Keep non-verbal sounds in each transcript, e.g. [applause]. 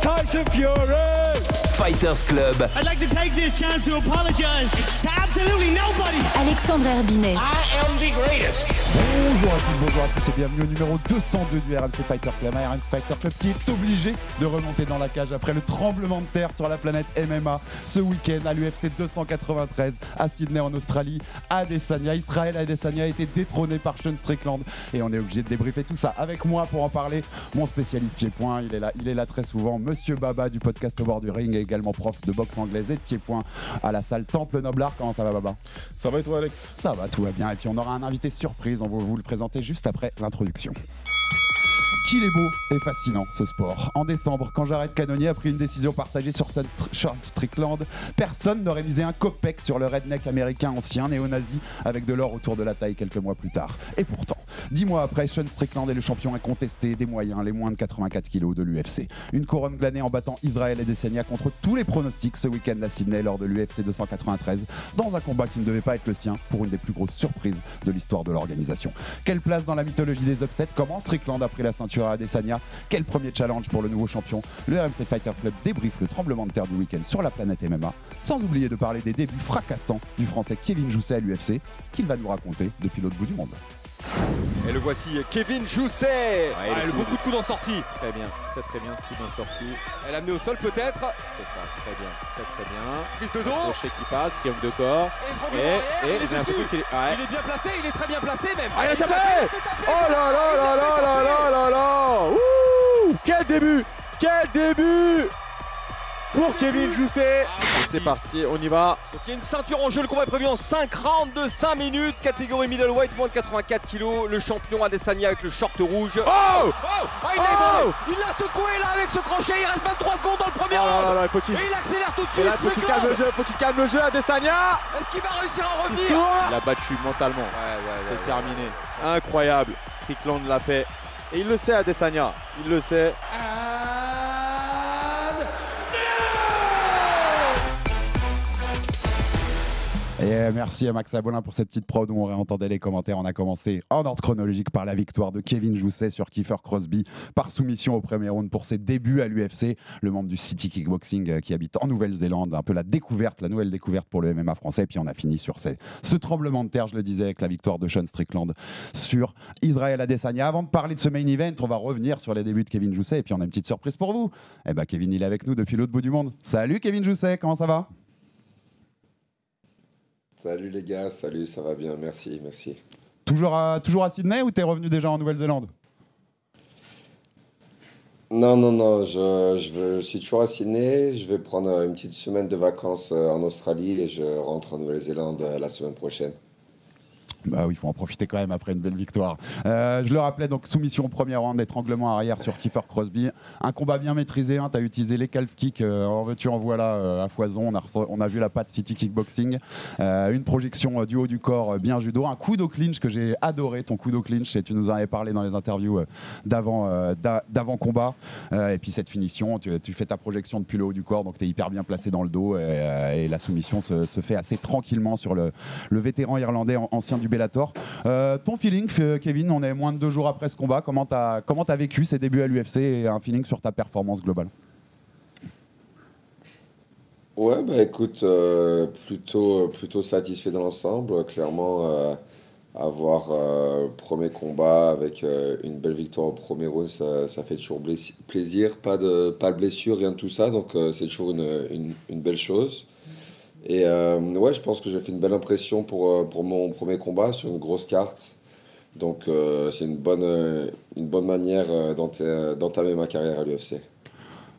Tyson Fury. Fighters Club, I'd like to take this chance to apologize to absolutely nobody. Alexandre Herbinet, I am the greatest. Bonjour à tous, bonjour à tous et bienvenue au numéro 202 du RMC Fighter Club. Un RMC Fighter Club qui est obligé de remonter dans la cage après le tremblement de terre sur la planète MMA ce week-end à l'UFC 293 à Sydney en Australie. Adesanya, Israël Adesanya a été détrôné par Sean Strickland et on est obligé de débriefer tout ça avec moi pour en parler. Mon spécialiste pied-point, il est là, il est là très souvent. Monsieur Baba du podcast au bord du ring et également prof de boxe anglaise et de pied-point à la salle Temple Noblard. Comment ça va Baba? Ça va et toi Alex? Ça va, tout va bien. Et puis on aura un invité surprise, on va vous le présenter juste après l'introduction. Qu'il est beau et fascinant ce sport. En décembre, quand Jared Cannonier a pris une décision partagée sur Sean Strickland, personne n'aurait misé un copec sur le redneck américain ancien néo-nazi avec de l'or autour de la taille quelques mois plus tard. Et pourtant, dix mois après, Sean Strickland est le champion incontesté des moyens, les moins de 84 kilos de l'UFC. Une couronne glanée en battant Israël et Desenia contre tous les pronostics ce week-end à Sydney lors de l'UFC 293, dans un combat qui ne devait pas être le sien pour une des plus grosses surprises de l'histoire de l'organisation. Quelle place dans la mythologie des upsets? Comment Strickland a pris la ceinture? Quel premier challenge pour le nouveau champion? Le RMC Fighter Club débriefe le tremblement de terre du week-end sur la planète MMA, sans oublier de parler des débuts fracassants du français Kevin Jousset à l'UFC, qu'il va nous raconter depuis l'autre bout du monde. Et le voici, Kevin Jousset Ah, Elle le a coup- beaucoup de coups en sortie Très bien, très très bien ce coup d'en sortie. Elle a amené au sol peut-être C'est ça, très bien, très très bien. Prise de dos Crochet qui passe, triangle de corps. Et est j'ai l'impression qu'il est. Ouais. Il est bien placé, il est très bien placé même Ah il Il tapé. Oh là là là là là là là là Ouh Quel début Quel début Pour Kevin Jousset Et c'est parti, on y va. Donc il y a une ceinture en jeu, le combat est prévu en 5 rounds de 5 minutes, catégorie middleweight, moins de 84 kg, le champion Adesanya avec le short rouge. Oh Oh Ah, il l'a Oh. Il l'a secoué là avec ce crochet, il reste 23 secondes dans le Oh premier là là round là, il faut qu'il Et il accélère tout de Et suite, là, faut qu'il calme le jeu, faut qu'il calme le jeu Adesanya Est-ce qu'il va réussir à revenir Il a battu mentalement. Ouais, ouais, C'est ouais, terminé. Incroyable Strickland l'a fait. Et il le sait Adesanya, il le sait. Et euh, merci à Max Abolin pour cette petite prod où on réentendait les commentaires. On a commencé en ordre chronologique par la victoire de Kevin Jousset sur Kiefer Crosby par soumission au premier round pour ses débuts à l'UFC. Le membre du City Kickboxing euh, qui habite en Nouvelle-Zélande, un peu la découverte, la nouvelle découverte pour le MMA français. Puis on a fini sur ce tremblement de terre, je le disais, avec la victoire de Sean Strickland sur Israël Adesanya. Avant de parler de ce main event, on va revenir sur les débuts de Kevin Jousset et puis on a une petite surprise pour vous. Eh ben Kevin, il est avec nous depuis l'autre bout du monde. Salut Kevin Jousset, comment ça va? Salut les gars, salut, ça va bien, merci, merci. Toujours à, toujours à Sydney ou t'es revenu déjà en Nouvelle-Zélande? Non, non, non, je, je, veux- je suis toujours à Sydney, je vais prendre une petite semaine de vacances euh, en Australie et je rentre en Nouvelle-Zélande euh, la semaine prochaine. Bah oui, il faut en profiter quand même après une belle victoire. Euh, je le rappelais, donc soumission au premier round, étranglement arrière sur Kiefer Crosby. Un combat bien maîtrisé, hein, tu as utilisé les calf kicks, euh, en veux-tu, en voilà, euh, à foison. On a, on a vu la patte City Kickboxing. Euh, une projection du haut du corps, bien judo. Un coup d'eau clinch que j'ai adoré, ton coup d'eau clinch, et tu nous en avais parlé dans les interviews d'avant d'a- d'avant combat. Et puis cette finition, tu, fais ta projection depuis le haut du corps, donc tu es hyper bien placé dans le dos, et, la soumission se, se fait assez tranquillement sur le, le vétéran irlandais an- ancien du Euh, ton feeling, F- Kevin, on est moins de deux jours après ce combat. Comment t'as as vécu ces débuts à l'UFC et un feeling sur ta performance globale? Ouais, bah écoute, euh, plutôt, plutôt satisfait dans l'ensemble. Clairement, euh, avoir euh, premier combat avec euh, une belle victoire au premier round, ça, ça fait toujours plaisir. Pas de, pas de blessure, rien de tout ça, donc euh, c'est toujours une, une belle chose. Et euh, ouais, je pense que j'ai fait une belle impression pour, euh, mon premier combat sur une grosse carte. Donc euh, c'est une bonne, une bonne manière d'enta- d'entamer ma carrière à l'UFC.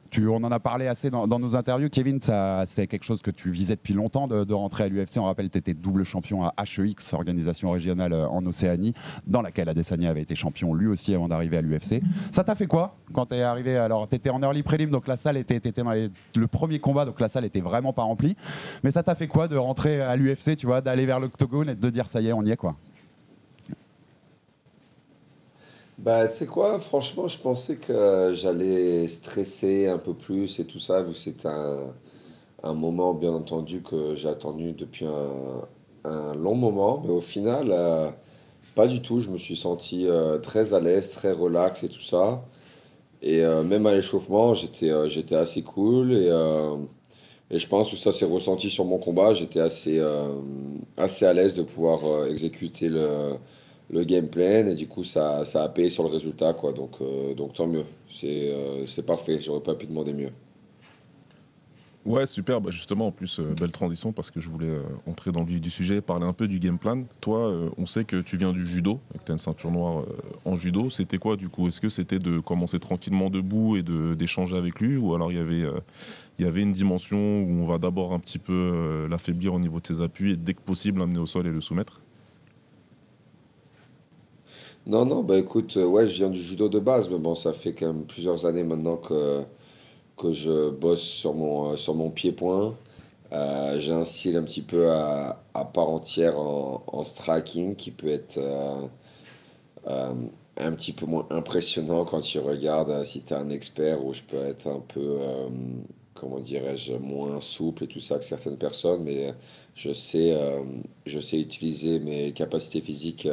Tu, on en a parlé assez dans, nos interviews. Kevin, c'est quelque chose que tu visais depuis longtemps de, rentrer à l'UFC. On rappelle, tu étais double champion à HEX, organisation régionale euh, en Océanie, dans laquelle Adesanya avait été champion lui aussi avant d'arriver à l'UFC. Ça t'a fait quoi quand tu es arrivé Alors, tu étais en early prélim, donc la salle était, dans le premier combat, donc la salle était vraiment pas remplie. Mais ça t'a fait quoi de rentrer à l'UFC, tu vois, d'aller vers l'octogone et de dire ça y est, on y est quoi? Bah, c'est quoi, franchement, je pensais que j'allais stresser un peu plus et tout ça, vu que c'était un, un moment, bien entendu, que j'ai attendu depuis un, un long moment. Mais au final, euh, pas du tout. Je me suis senti euh, très à l'aise, très relax et tout ça. Et euh, même à l'échauffement, j'étais assez cool. Et, et je pense que ça s'est ressenti sur mon combat. J'étais assez, assez à l'aise de pouvoir exécuter le le game plan et du coup ça, ça a payé sur le résultat quoi. Donc, euh, donc tant mieux. C'est euh, c'est parfait. J'aurais pas pu demander mieux. Ouais, super. Bah justement, en plus, euh, belle transition parce que je voulais euh, entrer dans le vif du sujet, parler un peu du game plan. Toi, on sait que tu viens du judo, que tu as une ceinture noire en judo. C'était quoi du coup? Est-ce que c'était de commencer tranquillement debout et de- d'échanger avec lui? Ou alors il y avait, il y avait une dimension où on va d'abord un petit peu l'affaiblir au niveau de ses appuis et dès que possible l'amener au sol et le soumettre? Non non bah écoute euh, ouais je viens du judo de base mais bon ça fait quand même plusieurs années maintenant que que je bosse sur mon euh, sur mon pied-point. Euh, j'ai un style un petit peu à, à part entière en, en striking qui peut être un petit peu moins impressionnant quand tu regardes si tu es un expert ou je peux être un peu comment dirais-je moins souple et tout ça que certaines personnes mais je sais je sais utiliser mes capacités physiques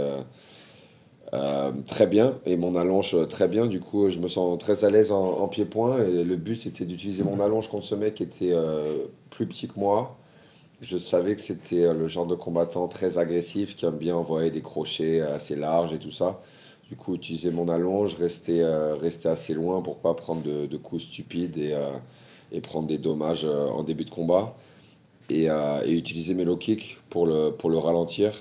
euh, très bien et mon allonge euh, très bien. Du coup, je me sens très à l'aise en, pied-point. Et le but, c'était d'utiliser mon allonge contre ce mec qui était euh, plus petit que moi. Je savais que c'était le genre de combattant très agressif qui aime bien envoyer des crochets assez larges et tout ça. Du coup, utiliser mon allonge, rester, rester assez loin pour pas prendre de, coups stupides et, et prendre des dommages en début de combat. Et, et utiliser mes low kicks pour le, pour le ralentir.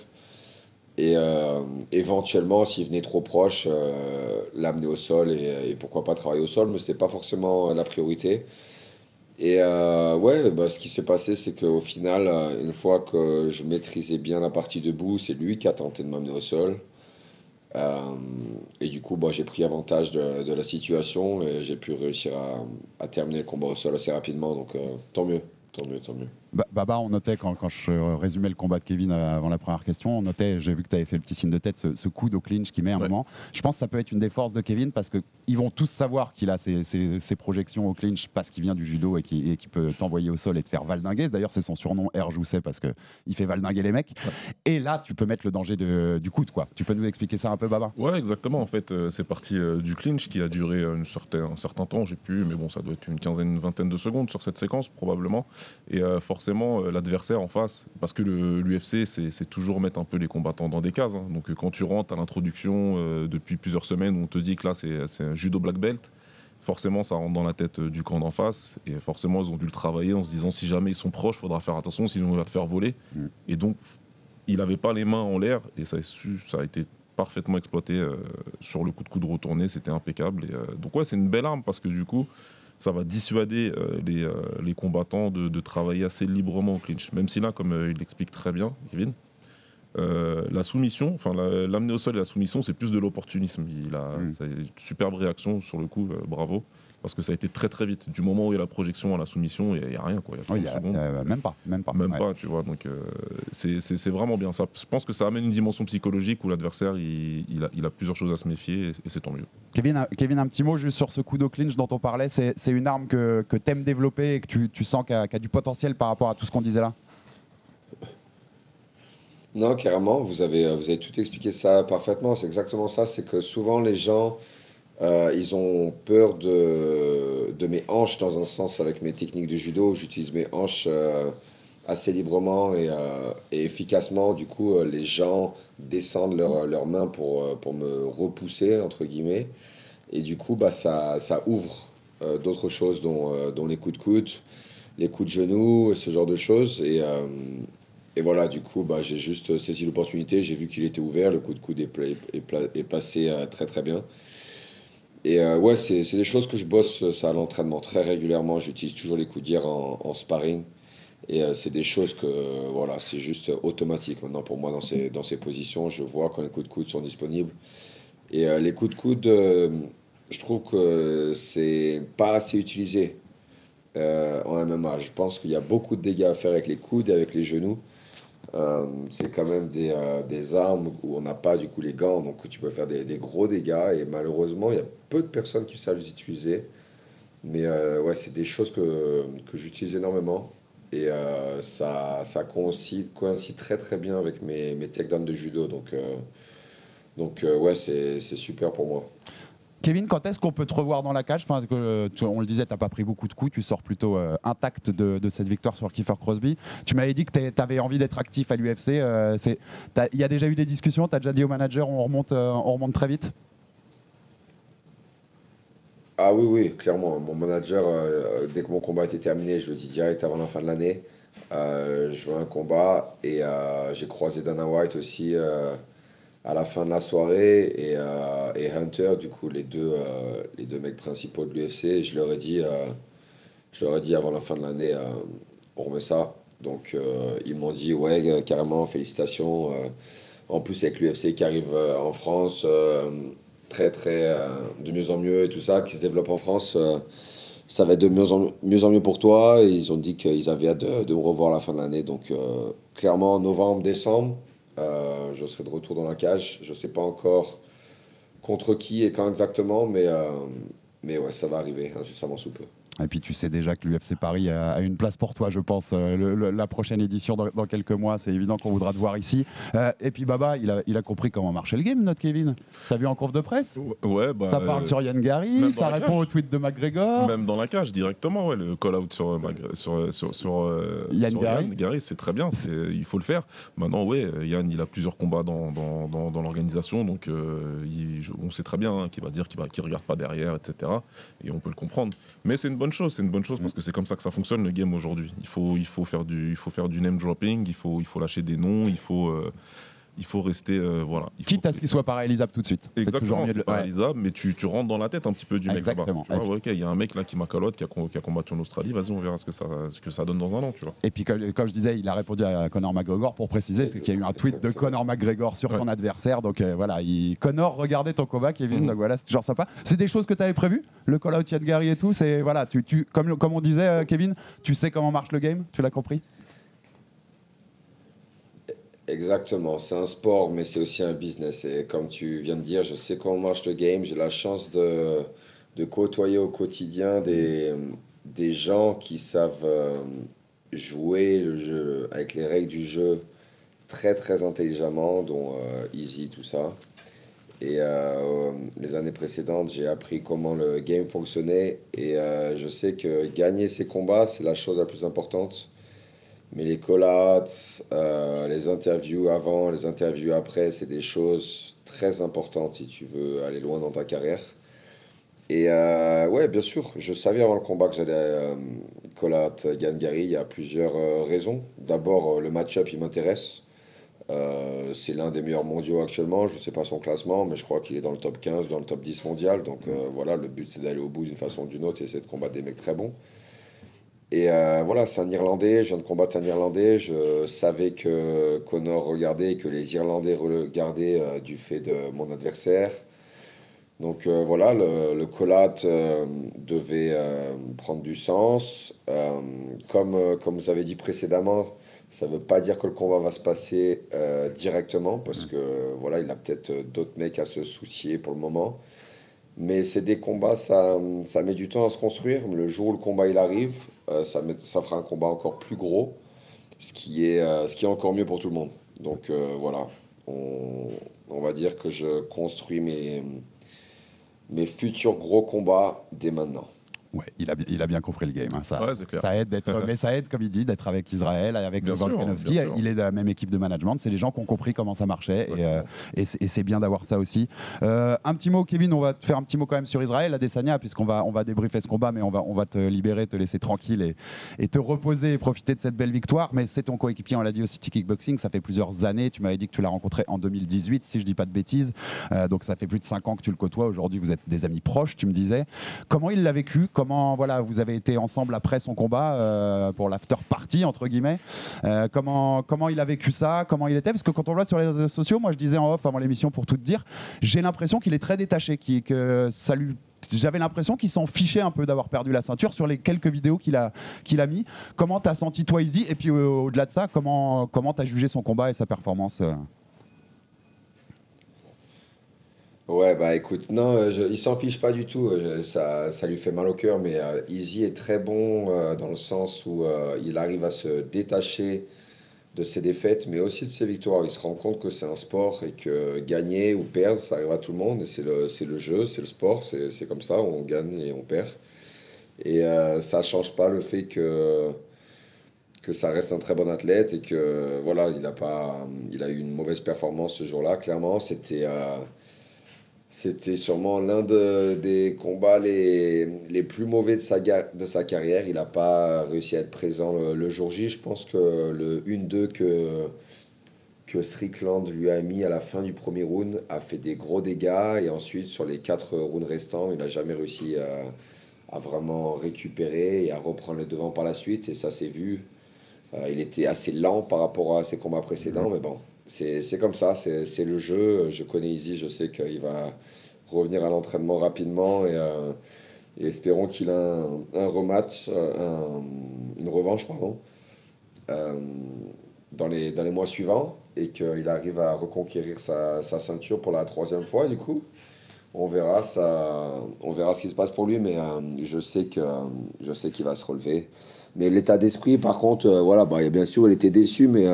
Et euh, éventuellement, s'il venait trop proche, euh, l'amener au sol et, pourquoi pas travailler au sol, mais c'était pas forcément la priorité. Et euh, ouais, bah, ce qui s'est passé, c'est qu'au final, une fois que je maîtrisais bien la partie debout, c'est lui qui a tenté de m'amener au sol. Et du coup, bah, j'ai pris avantage de, de la situation et j'ai pu réussir à, à terminer le combat au sol assez rapidement. Donc tant mieux, tant mieux, tant mieux. Ba- Baba, on notait quand, quand je résumais le combat de Kevin avant la première question, on notait, j'ai vu que tu avais fait le petit signe de tête, ce, ce coup au clinch qui met un moment. Je pense que ça peut être une des forces de Kevin parce qu'ils vont tous savoir qu'il a ses, ses- ses projections au clinch parce qu'il vient du judo et qu'il peut t'envoyer au sol et te faire valdinguer. D'ailleurs, c'est son surnom R. Jousset parce qu'il fait valdinguer les mecs. Et là, tu peux mettre le danger de- du coude. Quoi. Tu peux nous expliquer ça un peu, Baba? Ouais, exactement. En fait, euh, c'est parti euh, du clinch qui a duré euh, une certain, un certain temps, j'ai plus, mais bon, ça doit être une quinzaine, une vingtaine de secondes sur cette séquence, probablement. Et euh, forcément, euh, l'adversaire en face, parce que l'UFC, c'est toujours mettre un peu les combattants dans des cases. hein. Donc, euh, quand tu rentres à l'introduction euh, depuis plusieurs semaines, où on te dit que là, c'est un judo black belt, forcément, ça rentre dans la tête du camp d'en face. Et forcément, ils ont dû le travailler en se disant si jamais ils sont proches, faudra faire attention, sinon on va te faire voler. Et donc, il n'avait pas les mains en l'air et ça a, su- ça a été parfaitement exploité euh, sur le coup de coude retourné, c'était impeccable. Et, euh, donc ouais, c'est une belle arme parce que du coup, ça va dissuader euh, les, euh, les combattants de, de travailler assez librement au clinch. Même si là, comme euh, il l'explique très bien, Kevin, la soumission, enfin la- l'amener au sol et la soumission, c'est plus de l'opportunisme. Il a c'est une superbe réaction sur le coup, bravo. Parce que ça a été très très vite. Du moment où il y a la projection à la soumission, il n'y a, rien. Quoi. Il y a Oui, 30 il y a- secondes. euh, même pas. Même pas. Même ouais. pas, tu vois. Donc, euh, c'est- vraiment bien ça. Je pense que ça amène une dimension psychologique où l'adversaire, il, il a, il a plusieurs choses à se méfier et, et c'est tant mieux. Kevin, un- Kevin, un petit mot juste sur ce coup de clinch dont on parlait. C'est c'est une arme que, que tu aimes développer et que tu, tu sens qu'elle a, du potentiel par rapport à tout ce qu'on disait là? Non, carrément, vous avez, vous avez tout expliqué ça parfaitement. C'est exactement ça. C'est que souvent les gens, euh, ils ont peur de, de mes hanches dans un sens avec mes techniques de judo. J'utilise mes hanches euh, assez librement et, euh, et efficacement. Du coup, les gens descendent leurs leurs mains pour, pour me repousser, entre guillemets. Et du coup, bah, ça, ça ouvre d'autres choses, dont, dont les coups de coude, les coups de genoux, ce genre de choses. Et, et voilà, du coup, bah, j'ai juste saisi l'opportunité, j'ai vu qu'il était ouvert, le coup de coude est, passé très très bien. Et euh, ouais, c'est des choses que je bosse ça à l'entraînement très régulièrement. J'utilise toujours les coups d'hier en, sparring. Et euh, c'est des choses que, euh, voilà, c'est juste automatique maintenant pour moi dans ces, dans ces positions. Je vois quand les coups de coude sont disponibles. Et euh, les coups de coude, euh, je trouve que c'est pas assez utilisé euh, en MMA. Je pense qu'il y a beaucoup de dégâts à faire avec les coudes et avec les genoux. Euh, c'est quand même des, euh, des armes où on n'a pas du coup les gants, donc tu peux faire des, des gros dégâts. Et malheureusement, il y a peu de personnes qui savent les utiliser. Mais euh, ouais, c'est des choses que, que j'utilise énormément. Et ça, ça coïncide, coïncide très très bien avec mes, mes takedowns de judo. Donc, donc ouais, c'est super pour moi. Kevin, quand est-ce qu'on peut te revoir dans la cage enfin, que, euh, On le disait, tu n'as pas pris beaucoup de coups, tu sors plutôt euh, intact de, cette victoire sur Kiefer Crosby. Tu m'avais dit que tu avais envie d'être actif à l'UFC. Il y a déjà eu des discussions, tu as déjà dit au manager, on remonte, euh, on remonte très vite? Ah oui, oui, clairement. Mon manager, euh, dès que mon combat était terminé, je le dis direct avant la fin de l'année. Euh, je veux un combat et euh, j'ai croisé Dana White aussi euh, à la fin de la soirée et, euh, et Hunter, du coup, les deux, euh, les deux mecs principaux de l'UFC. Je leur ai dit, euh, je leur ai dit avant la fin de l'année, on remet ça. Donc ils m'ont dit, ouais, carrément, félicitations. en plus, avec l'UFC qui arrive en France. très très de mieux en mieux et tout ça qui se développe en France ça va être de mieux en mieux, en mieux pour toi ils ont dit qu'ils avaient hâte de, de me revoir à la fin de l'année donc clairement novembre décembre euh, je serai de retour dans la cage. Je sais pas encore contre qui et quand exactement mais euh, mais ouais ça va arriver incessamment sous peu Et puis tu sais déjà que l'UFC Paris a, a une place pour toi, je pense. Euh, le- le- la prochaine édition dans, dans quelques mois, c'est évident qu'on voudra te voir ici. Euh, et puis Baba, il a, il a compris comment marchait le game, notre Kevin. T'as vu en conf de presse? Ouais, bah, Ça parle euh, sur Yann Gary, ça répond au tweet de McGregor. Même dans la cage, directement, ouais, le call-out sur, euh, sur, sur, sur, euh, Yann sur Gary. Yann Gary, c'est très bien, il faut le faire. Maintenant, ouais, Yann, il a plusieurs combats dans, dans, dans, dans l'organisation, donc il- on sait très bien hein, qu'il va dire qu'il ne regarde pas derrière, etc. Et on peut le comprendre. Mais c'est une bonne chose, c'est une bonne chose parce que c'est comme ça que ça fonctionne le game aujourd'hui. Il faut, il, faut faire du, il faut faire du name dropping, il faut, il faut lâcher des noms, il faut, euh, il faut rester. euh, voilà. Il faut- Quitte à ce qu'il soit pas réalisable tout de suite. Exactement, c'est ouais. mais tu, tu rentres dans la tête un petit peu du mec là-bas. Tu vois, ok, il y a un mec là qui m'a calotte, qui qui a combattu en Australie, vas-y, on verra ce que, ça, ce que ça donne dans un an, tu vois. Et puis, comme, comme je disais, il a répondu à Conor McGregor pour préciser, c'est qu'il y a eu un tweet de Conor McGregor sur ton adversaire. Donc euh, voilà, il... Conor regardait ton combat, Kevin. Mhm. Donc voilà, c'est toujours sympa. C'est des choses que tu avais prévues Le call-out Yann Gary et tout. C'est voilà, tu, tu, comme, comme on disait, euh, Kevin, tu sais comment marche le game Tu l'as compris? Exactement, c'est un sport, mais c'est aussi un business. Et comme tu viens de dire, je sais comment marche le game. J'ai la chance de, de côtoyer au quotidien des, des gens qui savent euh, jouer le jeu avec les règles du jeu très très intelligemment, dont euh, Easy, tout ça. Et euh, les années précédentes, j'ai appris comment le game fonctionnait. Et je sais que gagner ces combats, c'est la chose la plus importante. Mais les call-outs, euh, les interviews avant, les interviews après, c'est des choses très importantes si tu veux aller loin dans ta carrière. Et euh, ouais, bien sûr, je savais avant le combat que j'allais euh, call-out Yann Gary. Il y a plusieurs euh, raisons. D'abord, euh, le match-up, il m'intéresse. Euh, c'est l'un des meilleurs mondiaux actuellement. Je ne sais pas son classement, mais je crois qu'il est dans le top 15, dans le top 10 mondial. Donc voilà, le but, c'est d'aller au bout d'une façon ou d'une autre et c'est de combattre des mecs très bons. Et euh, voilà, c'est un Irlandais, je viens de combattre un Irlandais. Je savais que Connor regardait que les Irlandais regardaient euh, du fait de mon adversaire. Donc euh, voilà, le, le call-out euh, devait prendre du sens. Comme, comme vous avez dit précédemment, ça ne veut pas dire que le combat va se passer directement, parce que voilà, il a peut-être d'autres mecs à se soucier pour le moment. Mais c'est des combats, ça, ça met du temps à se construire. Le jour où le combat il arrive, ça, met- ça fera un combat encore plus gros, ce qui est, euh, encore mieux pour tout le monde. Donc euh, voilà, on, va dire que je construis mes futurs gros combats dès maintenant. Ouais, il a, bien- il a bien compris le game. hein, ça, Ouais, c'est clair. ça aide d'être, mais ça aide, comme il dit, d'être avec Israël, avec Bien Volkanovski. sûr. Il est de la même équipe de management. C'est les gens qui ont compris comment ça marchait. Et, euh, c'est- et c'est bien d'avoir ça aussi. Euh, un petit mot, Kevin, on va te faire un petit mot quand même sur Israël, Adesanya, puisqu'on va, on va débriefer ce combat, mais on va, on va te libérer, te laisser tranquille et, et te reposer et profiter de cette belle victoire. Mais c'est ton coéquipier, on l'a dit au City Kickboxing. Ça fait plusieurs années. Tu m'avais dit que tu l'as rencontré en 2018, si je dis pas de bêtises. Euh, donc ça fait plus de 5 ans que tu le côtoies. Aujourd'hui, vous êtes des amis proches, tu me disais. Comment il l'a vécu Comment voilà, vous avez été ensemble après son combat euh, pour l'after party entre guillemets. Euh, comment comment il a vécu ça Comment il était Parce que quand on le voit sur les réseaux sociaux, moi je disais en off avant l'émission pour tout te dire, j'ai l'impression qu'il est très détaché, qui que ça lui j'avais l'impression qu'il s'en fichait un peu d'avoir perdu la ceinture sur les quelques vidéos qu'il a, qu'il a mis. Comment t'as senti toi, Izzy? Et puis au-delà de ça, comment comment t'as jugé son combat et sa performance euh Ouais, bah écoute, non, euh, il s'en fiche pas du tout. euh, ça, ça lui fait mal au cœur, mais euh, Izzy est très bon euh, dans le sens où euh, il arrive à se détacher de ses défaites, mais aussi de ses victoires. Il se rend compte que c'est un sport et que gagner ou perdre, ça arrive à tout le monde. Et c'est le, le jeu, c'est le sport, c'est comme ça, on gagne et on perd. Et euh, ça change pas le fait que, que ça reste un très bon athlète et que voilà, il a, pas, il a eu une mauvaise performance ce jour-là, clairement. C'était. euh, c'était sûrement l'un de- des combats les, les plus mauvais de sa, de sa carrière. Il n'a pas réussi à être présent le, le jour J. Je pense que le 1-2 que, que Strickland lui a mis à la fin du premier round a fait des gros dégâts. Et ensuite, sur les quatre rounds restants, il n'a jamais réussi à, à vraiment récupérer et à reprendre le devant par la suite. Et ça s'est vu. Euh, il était assez lent par rapport à ses combats précédents, mais bon, c'est comme ça, c'est le jeu. Je connais Izzy, je sais qu'il va revenir à l'entraînement rapidement et, euh, espérons qu'il a un, un rematch, euh, un- une revanche, pardon, euh, dans, les, dans les mois suivants et qu'il arrive à reconquérir sa, sa ceinture pour la troisième fois, du coup. On verra, ça, on verra ce qui se passe pour lui, mais euh, je sais qu'il va se relever. Mais l'état d'esprit, par contre, voilà, bah, bien sûr, il était déçu, mais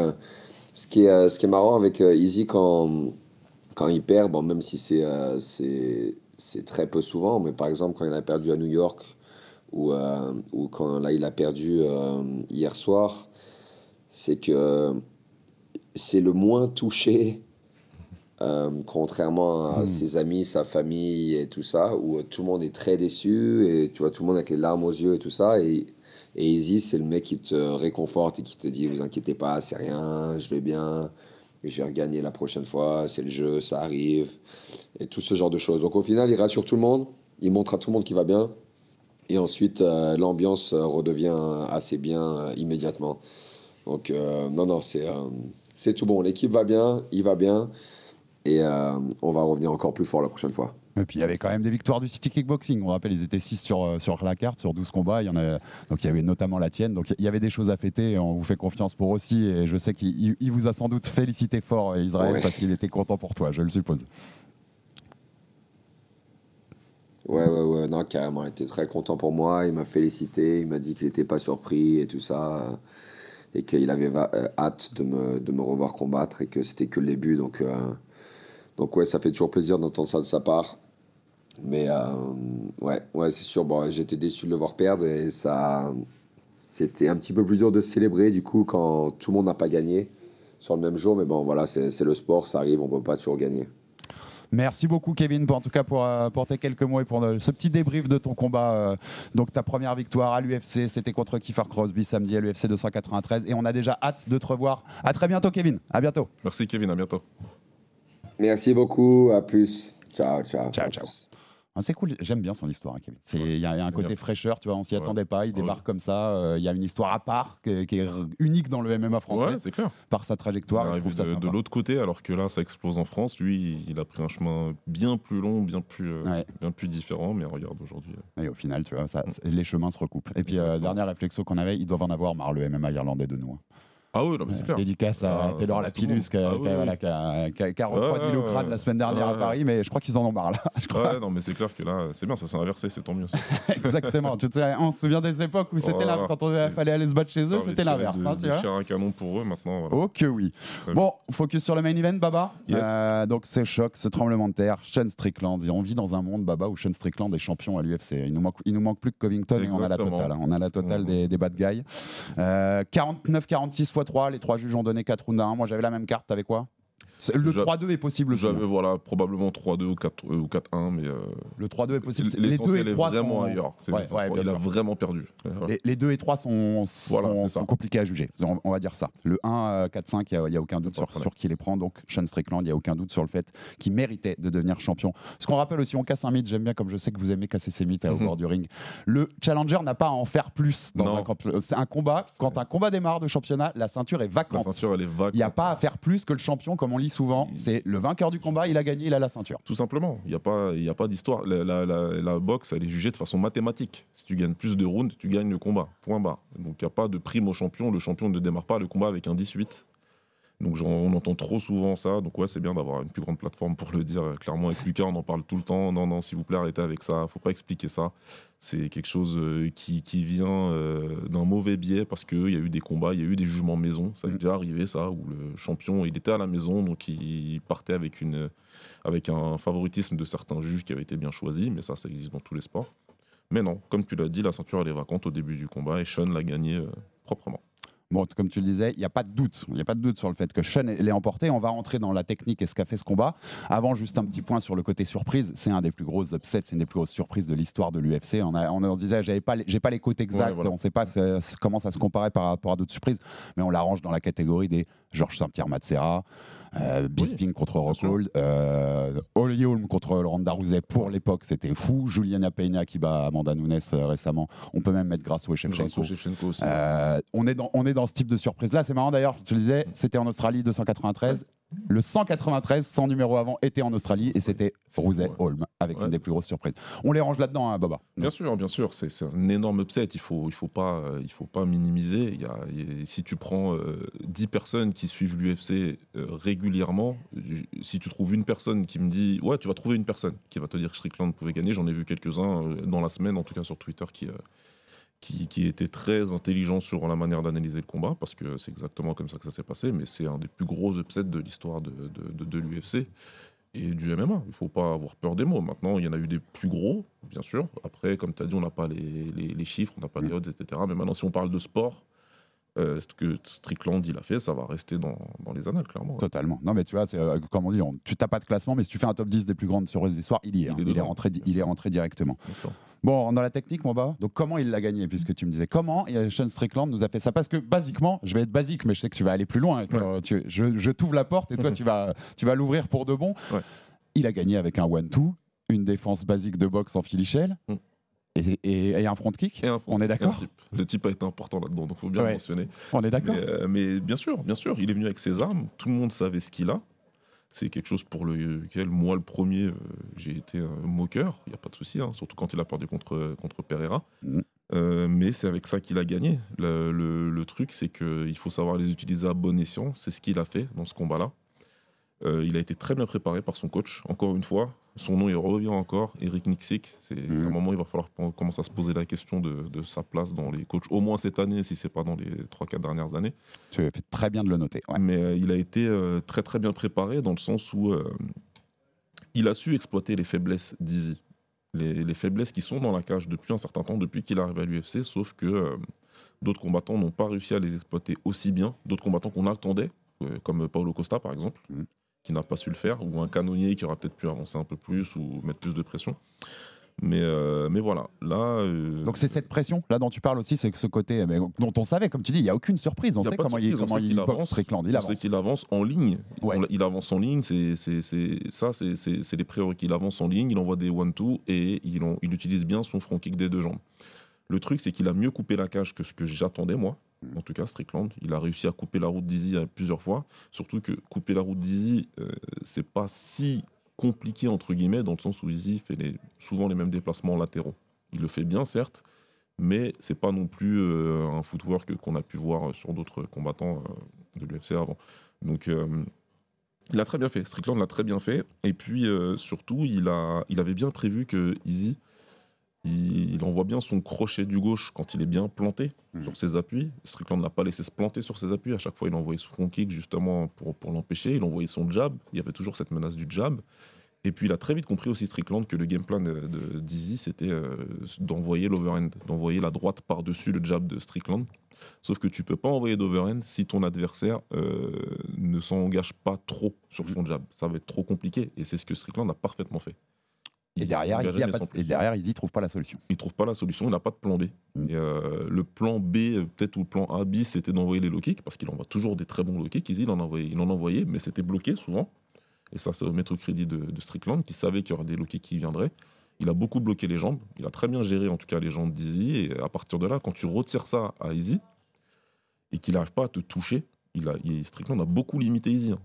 ce, qui est, euh, ce qui est marrant avec euh, Izzy quand, quand il perd, bon, même si c'est euh, c'est c'est très peu souvent, mais par exemple, quand il a perdu à New York, ou, euh, ou quand là, il a perdu euh, hier soir, c'est que c'est le moins touché contrairement à ses amis, sa famille et tout ça, où tout le monde est très déçu et tu vois tout le monde avec les larmes aux yeux et tout ça. Et, et Izzy, c'est le mec qui te réconforte et qui te dit Vous inquiétez pas, c'est rien, je vais bien, je vais regagner la prochaine fois, c'est le jeu, ça arrive. Et tout ce genre de choses. Donc au final, il rassure tout le monde, il montre à tout le monde qu'il va bien. Et ensuite, euh, l'ambiance euh, redevient assez bien euh, immédiatement. Donc, non, non, c'est tout bon. L'équipe va bien, il va bien. Et on va revenir encore plus fort la prochaine fois. Et puis il y avait quand même des victoires du City Kickboxing. On rappelle, ils étaient 6 sur, euh, sur la carte, sur 12 combats. Il y, en a, donc il y avait notamment la tienne. Donc il y avait des choses à fêter. On vous fait confiance pour aussi. Et je sais qu'il il- il vous a sans doute félicité fort, euh, Israël, Ouais. parce qu'il était content pour toi, je le suppose. Ouais, ouais, ouais, non, carrément, il était très content pour moi. Il m'a félicité, il m'a dit qu'il n'était pas surpris et tout ça. et qu'il avait va- euh, hâte de me, de me revoir combattre et que c'était que le début. Donc, euh, donc ouais, ça fait toujours plaisir d'entendre ça de sa part. Mais euh, ouais, ouais c'est sûr, bon, j'étais déçu de le voir perdre et ça. C'était un petit peu plus dur de célébrer du coup quand tout le monde n'a pas gagné sur le même jour. Mais bon, voilà, c'est le sport, ça arrive, on peut pas toujours gagner. Merci beaucoup, Kevin, pour, en tout cas pour, euh, pour tes quelques mots et pour euh, ce petit débrief de ton combat. euh, donc, ta première victoire à l'UFC, c'était contre Kiefer Crosby samedi à l'UFC 293. Et on a déjà hâte de te revoir. À très bientôt, Kevin. À bientôt. Merci Kevin, à bientôt. Merci beaucoup, à plus. Ciao, ciao. Ciao, ciao. Ah, c'est cool, j'aime bien son histoire, hein, Kevin. Il y, a il y a un côté bien. fraîcheur, tu vois, on s'y Ouais. attendait pas, il Ouais. débarque comme ça. euh, Il y a une histoire à part qui est unique dans le MMA français Ouais, c'est clair. par sa trajectoire. et je arrive trouve ça de, l'autre côté, alors que là, ça explose en France. Lui, il a pris un chemin bien plus long, bien plus, euh, bien plus différent. Mais regarde aujourd'hui. euh, Et au final, tu vois, ça, les chemins se recoupent. Et puis, dernière réflexion qu'on avait, ils doivent en avoir marre le MMA irlandais de nous. hein. Ah oui, non, mais c'est clair. Dédicace à Ah, Taylor monde. qui a, refroidi le crâne la semaine dernière à Paris, mais je crois qu'ils en ont marre là. Je crois. Ouais, non, mais c'est clair que là, c'est bien, ça s'est inversé, c'est tant mieux. ça. [laughs] Exactement. Tu sais, on se souvient des époques où c'était Voilà. là, quand on fallait aller se battre chez eux, c'était l'inverse. hein, tu vois. à canon pour eux maintenant. voilà. Oh que oui. Bon, focus sur le main event, Baba. Yes. Euh, donc, ce choc, ce tremblement de terre, Sean Strickland. Et on vit dans un monde, Baba, où Sean Strickland est champion à l'UFC. Il nous manque, il nous manque plus que Covington et on a la totale. hein. On a la totale Mhm. des, des bad guys. Euh, 49-46 x 3. Les trois juges ont donné 4 rounds à 1. Moi, j'avais la même carte. T'avais quoi? Le J'a- 3-2 est possible. J'avais hein. voilà, probablement 3-2 ou 4 euh, ou 4-1, mais. euh, Le 3-2 est possible. Les 2 l'essentiel et est 3 vraiment sont... ailleurs. C'est- Ouais, ouais, bien il a vraiment perdu. Euh. Les, les 2 et 3 sont, sont, Voilà, c'est ça. sont compliqués à juger. On, on va dire ça. Le 1, euh, 4, 5, il n'y a, aucun doute sur, qui les prend. Donc, Sean Strickland, il n'y a aucun doute sur le fait qu'il méritait de devenir champion. Ce qu'on rappelle aussi, on casse un mythe. J'aime bien, comme je sais que vous aimez casser ces mythes à au Mhm. [laughs] bord du ring. Le challenger n'a pas à en faire plus dans Non. un C'est un combat. Quand un combat démarre de championnat, la ceinture est La vacante. ceinture, elle est vague. Il n'y a pas à faire plus que le champion, comme on lit souvent. C'est le vainqueur du combat, il a gagné, il a la ceinture. Tout simplement, il n'y a pas, il y a pas d'histoire. La, la- la- la boxe, elle est jugée de façon mathématique. Si tu gagnes plus de rounds, tu gagnes le combat. Point barre. Donc il n'y a pas de prime au champion. Le champion ne démarre pas le combat avec un 18. Donc on entend trop souvent ça. Donc ouais, c'est bien d'avoir une plus grande plateforme pour le dire. Clairement, avec Lucas, on en parle tout le temps. Non, non, s'il vous plaît, arrêtez avec ça. faut pas expliquer ça. C'est quelque chose euh, qui, qui vient euh, d'un mauvais biais parce qu'il y a eu des combats, il y a eu des jugements maison. Ça est Mm. déjà arrivé, ça, où le champion, il était à la maison, donc il partait avec, une, avec un favoritisme de certains juges qui avaient été bien choisis. Mais ça, ça existe dans tous les sports. Mais non, comme tu l'as dit, la ceinture, elle est vacante au début du combat et Sean l'a gagné euh, proprement. Bon, comme tu le disais, il n'y a pas de doute. Il n'y a pas de doute sur le fait que Sean l'ait emporté. On va rentrer dans la technique et ce qu'a fait ce combat. Avant, juste un petit point sur le côté surprise. C'est un des plus gros upsets, c'est une des plus grosses surprises de l'histoire de l'UFC. On, a- on, on disait, j'avais pas, j'ai pas les côtes exactes, Ouais, voilà. on ne sait pas comment ça se comparait par rapport à d'autres surprises, mais on la range dans la catégorie des Georges Saint-Pierre Matsera, euh, Bisping contre Rockhold, euh, Holly Holm contre Ronda Rousey. Pour l'époque, c'était fou. Juliana Peña qui bat Amanda Nunes euh, récemment. On peut même mettre Grasso et Shevchenko. Grasso, Shevchenko aussi. Euh, on, est dans, on est dans ce type de surprise-là. C'est marrant d'ailleurs, tu le disais, c'était en Australie 293. Le 193, sans numéro avant, était en Australie et c'était ouais. Holm avec Ouais, une des plus grosses surprises. On les range là-dedans, hein, Baba. Bien sûr, bien sûr, c'est un énorme upset. Il faut, il faut pas, euh, il faut pas minimiser. Il y a, il y a- si tu prends euh, 10 personnes qui suivent l'UFC euh, régulièrement, si tu trouves une personne qui me dit, ouais, tu vas trouver une personne qui va te dire que Strickland pouvait gagner. J'en ai vu quelques-uns euh, dans la semaine, en tout cas sur Twitter, qui, qui, qui étaient très intelligents sur la manière d'analyser le combat, parce que c'est exactement comme ça que ça s'est passé. Mais c'est un des plus gros upsets de l'histoire de, de, de- de l'UFC et du MMA. Il ne faut pas avoir peur des mots. Maintenant, il y en a eu des plus gros, bien sûr. Après, comme tu as dit, on n'a pas les, les- les chiffres, on n'a pas les odds, etc. Mais maintenant, si on parle de sport, euh, ce que Strickland il a fait, ça va rester dans, dans les annales, clairement. ouais. Totalement. Non, mais tu vois, c'est, euh, comme on dit, on- tu n'as pas de classement, mais si tu fais un top 10 des plus grandes surprises de l'histoire, il y est. Il hein. est Il, est dedans, rentré, il est rentré directement. Bon, dans la technique, mon bas. Donc, comment il l'a gagné Puisque tu me disais comment et Sean Strickland nous a fait ça? Parce que, basiquement, je vais être basique, mais je sais que tu vas aller plus loin. euh, tu- je je t'ouvre la porte et toi, [laughs] tu vas, tu vas l'ouvrir pour de bon. Ouais. Il a gagné avec un one-two, une défense basique de boxe en filichelle Mm. Et, et- et un front kick. Et un front- On est d'accord type. Le type a été important là-dedans, donc il faut bien Ouais. le mentionner. On est d'accord Mais, euh, mais bien sûr, bien sûr, il est venu avec ses armes. Tout le monde savait ce qu'il a. C'est quelque chose pour lequel, moi, le premier, euh, j'ai été un moqueur. Il n'y a pas de souci, hein, surtout quand il a perdu contre, contre Pereira. Mm. Euh, mais c'est avec ça qu'il a gagné. Le, le- le truc, c'est qu'il faut savoir les utiliser à bon escient. C'est ce qu'il a fait dans ce combat-là. Euh, il a été très bien préparé par son coach, encore une fois. Son nom, il revient encore, Eric Nixick. C'est à un moment, il va falloir commencer à se poser la question de, de sa place dans les coachs, au moins cette année, si c'est pas dans les 3-4 dernières années. Tu as fait très bien de le noter. ouais. Mais euh, il a été euh, très très bien préparé dans le sens où il a su exploiter les faiblesses d'Easy. Les, les faiblesses qui sont dans la cage depuis un certain temps, depuis qu'il arrive à l'UFC, sauf que d'autres combattants n'ont pas réussi à les exploiter aussi bien. D'autres combattants qu'on attendait, comme Paulo Costa par exemple, Mhm. Qui n'a pas su le faire, ou un canonnier qui aurait peut-être pu avancer un peu plus ou mettre plus de pression. Mais, euh, mais voilà, là. euh, Donc c'est cette pression là dont tu parles aussi, c'est que ce côté mais, dont on savait, comme tu dis, il n'y a aucune surprise. On Il sait comment il, surprise, on comment il boxe avance. Strickland. Il on avance. sait qu'il avance en ligne. Ouais. On il avance en ligne, c'est ça, c'est- les prérequis. Il avance en ligne, il envoie des one-two et il, en- il utilise bien son front kick des deux jambes. Le truc, c'est qu'il a mieux coupé la cage que ce que j'attendais, moi. Mm. En tout cas, Strickland, il a réussi à couper la route d'Easy euh, plusieurs fois. Surtout que couper la route d'Easy, euh, c'est pas si compliqué, entre guillemets, dans le sens où Easy fait les- souvent les mêmes déplacements latéraux. Il le fait bien, certes, mais c'est pas non plus euh, un footwork qu'on a pu voir sur d'autres combattants euh, de l'UFC avant. Donc euh, il a très bien fait, Strickland l'a très bien fait, et puis surtout il, a, il avait bien prévu que Easy, il, il envoie bien son crochet du gauche quand il est bien planté Mhm. sur ses appuis. Strickland n'a pas laissé se planter sur ses appuis, à chaque fois il envoyait son front kick justement pour, pour l'empêcher, il envoyait son jab, il y avait toujours cette menace du jab. Et puis il a très vite compris aussi Strickland que le game plan de, de Dizzy c'était euh, d'envoyer l'overhand, d'envoyer la droite par-dessus le jab de Strickland. Sauf que tu peux pas envoyer d'overhand si ton adversaire euh, ne s'engage pas trop sur son jab. Ça va être trop compliqué et c'est ce que Strickland a parfaitement fait. Et derrière, s'engageait, Izzy a pas de- et derrière, Izzy trouve pas la solution. il trouve pas la solution, il n'a pas de plan B. Mm. Et, euh, le plan B, euh, peut-être ou le plan A bis, c'était d'envoyer les low kicks, parce qu'il envoie toujours des très bons low kicks. Izzy, il en envoyait, il en envoyait mais c'était bloqué souvent. Et ça, c'est au mettre au crédit de, de Strickland, qui savait qu'il y aurait des low kicks qui viendraient. Il a beaucoup bloqué les jambes, il a très bien géré en tout cas les jambes d'Izzy. Et à partir de là, quand tu retires ça à Izzy, et qu'il n'arrive pas à te toucher, il a, il- Strickland a beaucoup limité Izzy. hein.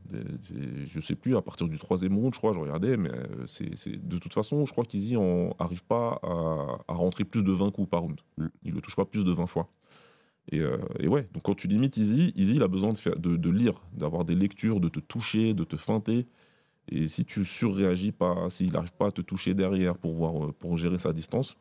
Je sais plus, à partir du troisième round, je crois, je regardais, mais euh, c'est de toute façon, je crois qu'Izzy n'arrive pas à, à rentrer plus de 20 coups par round. Mm. Il ne le touche pas plus de 20 fois. Et, euh, et ouais, donc quand tu limites Izzy, Izzy il a besoin de, faire, de, de lire, d'avoir des lectures, de te toucher, de te feinter. Et si tu surréagis pas, s'il n'arrive pas à te toucher derrière pour, voir, euh, pour gérer sa distance,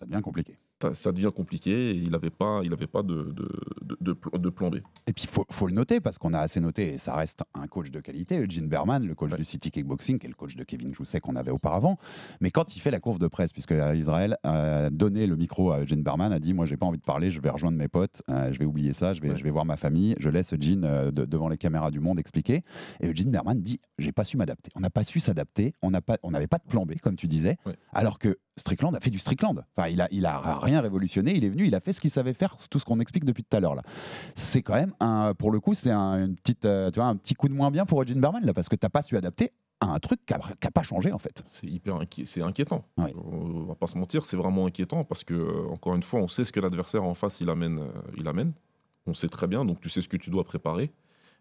Ça devient compliqué. Ça, devient compliqué et il n'avait pas, il avait pas de, de, de, de pl- de plan B. Et puis, il faut, faut le noter, parce qu'on a assez noté, et ça reste un coach de qualité, Eugene Berman, le coach Ouais. du City Kickboxing, qui est le coach de Kevin Jousset qu'on avait auparavant. Mais quand il fait la course de presse, puisque euh, Israël a donné le micro à Eugene Berman, a dit Moi, j'ai pas envie de parler, je vais rejoindre mes potes, euh, je vais oublier ça, je vais, Ouais. je vais voir ma famille, je laisse Eugene euh, de- devant les caméras du monde expliquer. Et Eugene Berman dit J'ai pas su m'adapter. On n'a pas su s'adapter, on n'avait pas de plan B, comme tu disais, Ouais. alors que Strickland a fait du Strickland. Enfin, il a, il a rien révolutionné, il est venu, il a fait ce qu'il savait faire, tout ce qu'on explique depuis tout à l'heure là c'est quand même un, pour le coup, c'est un, une petite, euh, tu vois, un petit coup de moins bien pour Eugene Berman là, parce que t'as pas su adapter à un truc qui n'a pas changé en fait. C'est hyper inqui- c'est inquiétant. On va pas se mentir, c'est vraiment inquiétant parce que, euh, encore une fois, on sait ce que l'adversaire en face il amène, euh, il amène. On sait très bien, donc tu sais ce que tu dois préparer.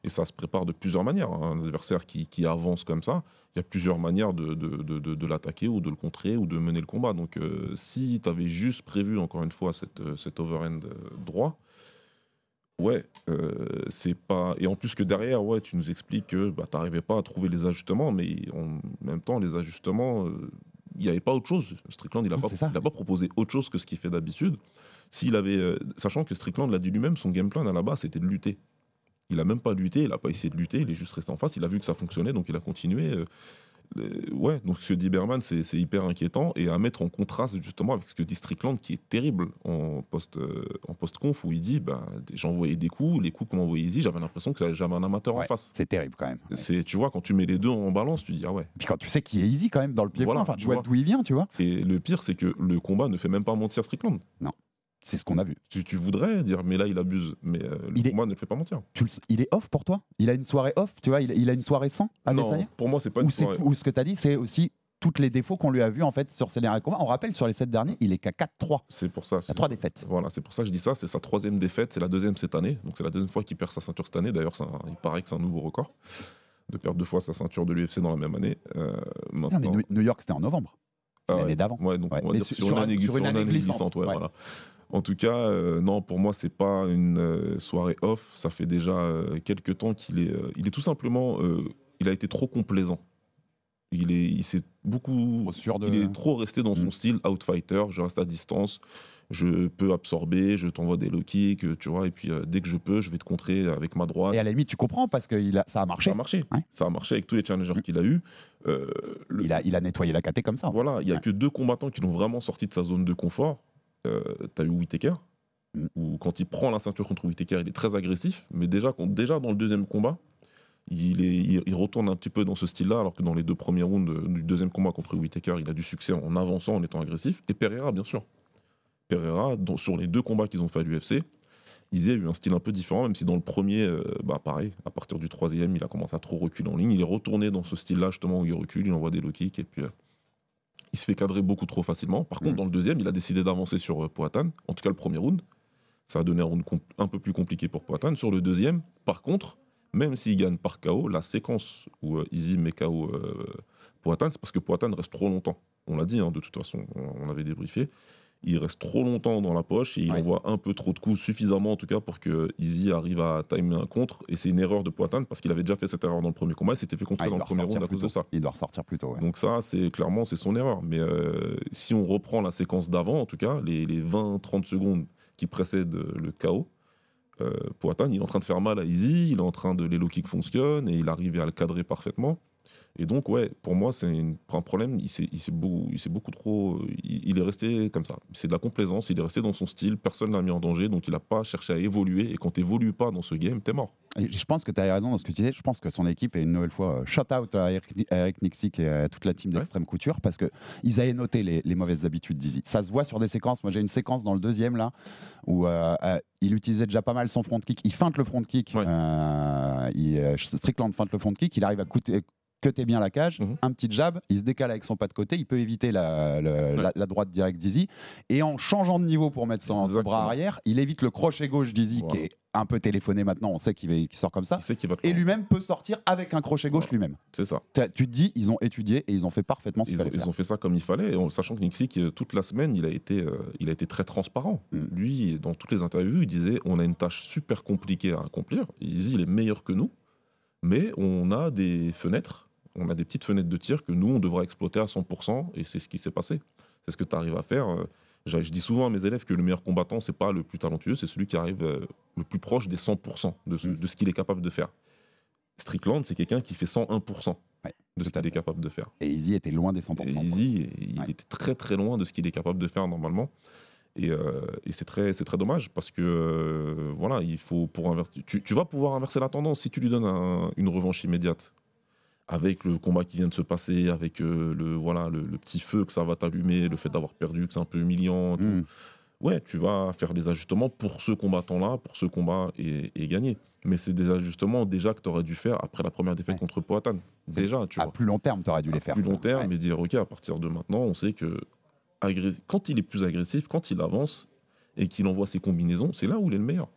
Et ça se prépare de plusieurs manières. Un adversaire qui, qui avance comme ça, il y a plusieurs manières de, de, de- de- de l'attaquer ou de le contrer ou de mener le combat. Donc euh, si tu avais juste prévu, encore une fois, cette, euh, cet overhand euh, droit, ouais, euh, c'est pas. Et en plus que derrière, ouais, tu nous expliques que bah, tu n'arrivais pas à trouver les ajustements, mais en même temps, les ajustements, euh, il n'y avait pas autre chose. Strickland, il n'a pas, proposé autre chose que ce qu'il fait d'habitude. S'il avait, euh, sachant que Strickland l'a dit lui-même, son game plan à la base c'était de lutter. Il a même pas lutté, il a pas essayé de lutter, il est juste resté en face. Il a vu que ça fonctionnait, donc il a continué. euh, euh, ouais, donc ce que dit Berman, c'est hyper inquiétant et à mettre en contraste justement avec ce que dit Strickland, qui est terrible en post euh, en post conf où il dit, bah, j'envoyais des coups, les coups qu'on m'envoyait Easy, j'avais l'impression que j'avais un amateur en face. C'est terrible quand même. Ouais. C'est, tu vois, quand tu mets les deux en balance, tu dis ah ouais. Et puis quand tu sais qui est easy quand même dans le pied Voilà, enfin, tu tu vois vois. d'où il vient, tu vois. Et le pire, c'est que le combat ne fait même pas mentir Strickland. C'est ce qu'on a vu. Tu, tu voudrais dire, mais là il abuse, mais euh, le Il est- combat ne le fait pas mentir. Tu le- il est off pour toi? Il a une soirée off, tu vois? Il, il a une soirée sans non, pour moi c'est pas une ou, soirée. ou ce que tu as dit, c'est aussi toutes les défauts qu'on lui a vus en fait sur ses derniers combats. On rappelle sur les sept derniers, il est qu'à 4-3. C'est pour ça. Il a c'est- trois défaites. Voilà, c'est pour ça que je dis ça. C'est sa troisième défaite, c'est la deuxième cette année. Donc c'est la deuxième fois qu'il perd sa ceinture cette année. D'ailleurs, un- il paraît que c'est un nouveau record de perdre deux fois sa ceinture de l'UFC dans la même année. Euh, Non, mais maintenant- New- York c'était en novembre. Ah l'année ouais. d'avant. Ouais, donc Ouais, on va dire sur- sur, une un- année, sur une année glissante, voilà. En tout cas, euh, non, pour moi, c'est pas une euh, soirée off. Ça fait déjà euh, quelques temps qu'il est, il est tout simplement, il a été trop complaisant. Il est, il s'est beaucoup, sûr de- il est trop resté dans son Mm. style outfighter. Je reste à distance, je peux absorber, je t'envoie des low kicks, tu vois. Et puis dès que je peux, je vais te contrer avec ma droite. Et à la limite, tu comprends parce que il a, ça a marché. Ça a marché. Ouais. Ça a marché avec tous les challengers qu'il a eu. Le- Il a, il a nettoyé la caté comme ça. voilà, il y a Ouais. que deux combattants qui l'ont vraiment sorti de sa zone de confort. Euh, T'as eu Whitaker, Mm. où quand il prend la ceinture contre Whitaker, il est très agressif, mais déjà, déjà dans le deuxième combat, il, est, il, il retourne un petit peu dans ce style-là, alors que dans les deux premiers rounds du deuxième combat contre Whitaker, il a du succès en avançant, en étant agressif. Et Pereira, bien sûr. Pereira, dans- sur les deux combats qu'ils ont fait à l'UFC, ils a eu un style un peu différent, même si dans le premier, euh, bah pareil, à partir du troisième, il a commencé à trop reculer en ligne. Il est retourné dans ce style-là, justement, où il recule, il envoie des low kicks, et puis euh, il se fait cadrer beaucoup trop facilement. Par contre, Mm. dans le deuxième, il a décidé d'avancer sur euh, Poatan, en tout cas le premier round. Ça a donné un round un peu plus compliqué pour Poatan. Sur le deuxième, par contre, même s'il gagne par KO, la séquence où euh, Izzy met KO euh, Poatan, c'est parce que Poatan reste trop longtemps. On l'a dit, hein, de toute façon, on, on avait débriefé. Il reste trop longtemps dans la poche et il Ouais. envoie un peu trop de coups, suffisamment en tout cas pour que Easy arrive à timer un contre. Et c'est une erreur de Poitin parce qu'il avait déjà fait cette erreur dans le premier combat. Il s'était fait Ah, contrer il dans le premier round à cause de ça. Il doit ressortir plus tôt. ouais. Donc ça, c'est clairement, c'est son erreur. Mais euh, si on reprend la séquence d'avant, en tout cas, les, les 20-30 secondes qui précèdent le chaos, euh, Poitin, il est en train de faire mal à Easy, il est en train de l'élo kick fonctionne et il arrive à le cadrer parfaitement. Et donc, ouais, pour moi, c'est un problème. Il s'est beaucoup, il s'est beaucoup trop. Il, il est resté comme ça. C'est de la complaisance. Il est resté dans son style. Personne ne l'a mis en danger. Donc, il n'a pas cherché à évoluer. Et quand tu n'évolues pas dans ce game, t'es mort. Et Je pense que tu as raison dans ce que tu disais. Je pense que son équipe est une nouvelle fois euh, shout out à Eric, à Eric et à toute la team d'Extrême Couture parce que ils avaient noté les, les mauvaises habitudes d'Izzy. Ça se voit sur des séquences. Moi, j'ai une séquence dans le deuxième là où euh, euh, il utilisait déjà pas mal son front kick. Il feinte le front kick. Euh, il, Strickland feinte le front kick. Il arrive à coûter cutter bien la cage, Mhm. un petit jab, il se décale avec son pas de côté, il peut éviter la, le- la- la droite directe d'Izzy, et en changeant de niveau pour mettre son, bras arrière, il évite le crochet gauche d'Izzy Voilà. qui est un peu téléphoné maintenant, on sait qu'il sort comme ça, et lui-même peut sortir avec un crochet gauche lui-même. C'est ça. Tu te dis, ils ont étudié et ils ont fait parfaitement ce qu'il fallait ils faire. ont fait ça comme il fallait, en sachant que Nixik, euh, toute la semaine, il a été, euh, il a été très transparent. Mm. Lui, dans toutes les interviews, il disait on a une tâche super compliquée à accomplir. Il dit il est meilleur que nous, mais on a des fenêtres, on a des petites fenêtres de tir que nous, on devra exploiter à 100%, et c'est ce qui s'est passé. C'est ce que tu arrives à faire. euh, Je dis souvent à mes élèves que le meilleur combattant, c'est pas le plus talentueux, c'est celui qui arrive euh, le plus proche des 100% de ce, Mm. de ce qu'il est capable de faire. Strickland, c'est quelqu'un qui fait 101% Ouais, de ce qu'il est capable de faire. Et Izzy était loin des 100%. Et. Easy, il Ouais. était très très loin de ce qu'il est capable de faire normalement. Et, euh, et c'est très, dommage parce que euh, voilà, il faut pour inverser. Tu, tu vas pouvoir inverser la tendance si tu lui donnes un- une revanche immédiate avec le combat qui vient de se passer, avec euh, le voilà le, le petit feu que ça va t'allumer, le fait d'avoir perdu, que c'est un peu humiliant. tout. Mm. Ouais, tu vas faire des ajustements pour ce combattant-là, pour ce combat et, et gagner. Mais c'est des ajustements déjà que tu aurais dû faire après la première défaite Ouais. contre Poatan. Déjà, tu À vois plus long terme, tu aurais dû les à faire. plus long terme Ouais. et dire ok à partir de maintenant on sait que quand il est plus agressif quand il avance et qu'il envoie ses combinaisons c'est là où il est le meilleur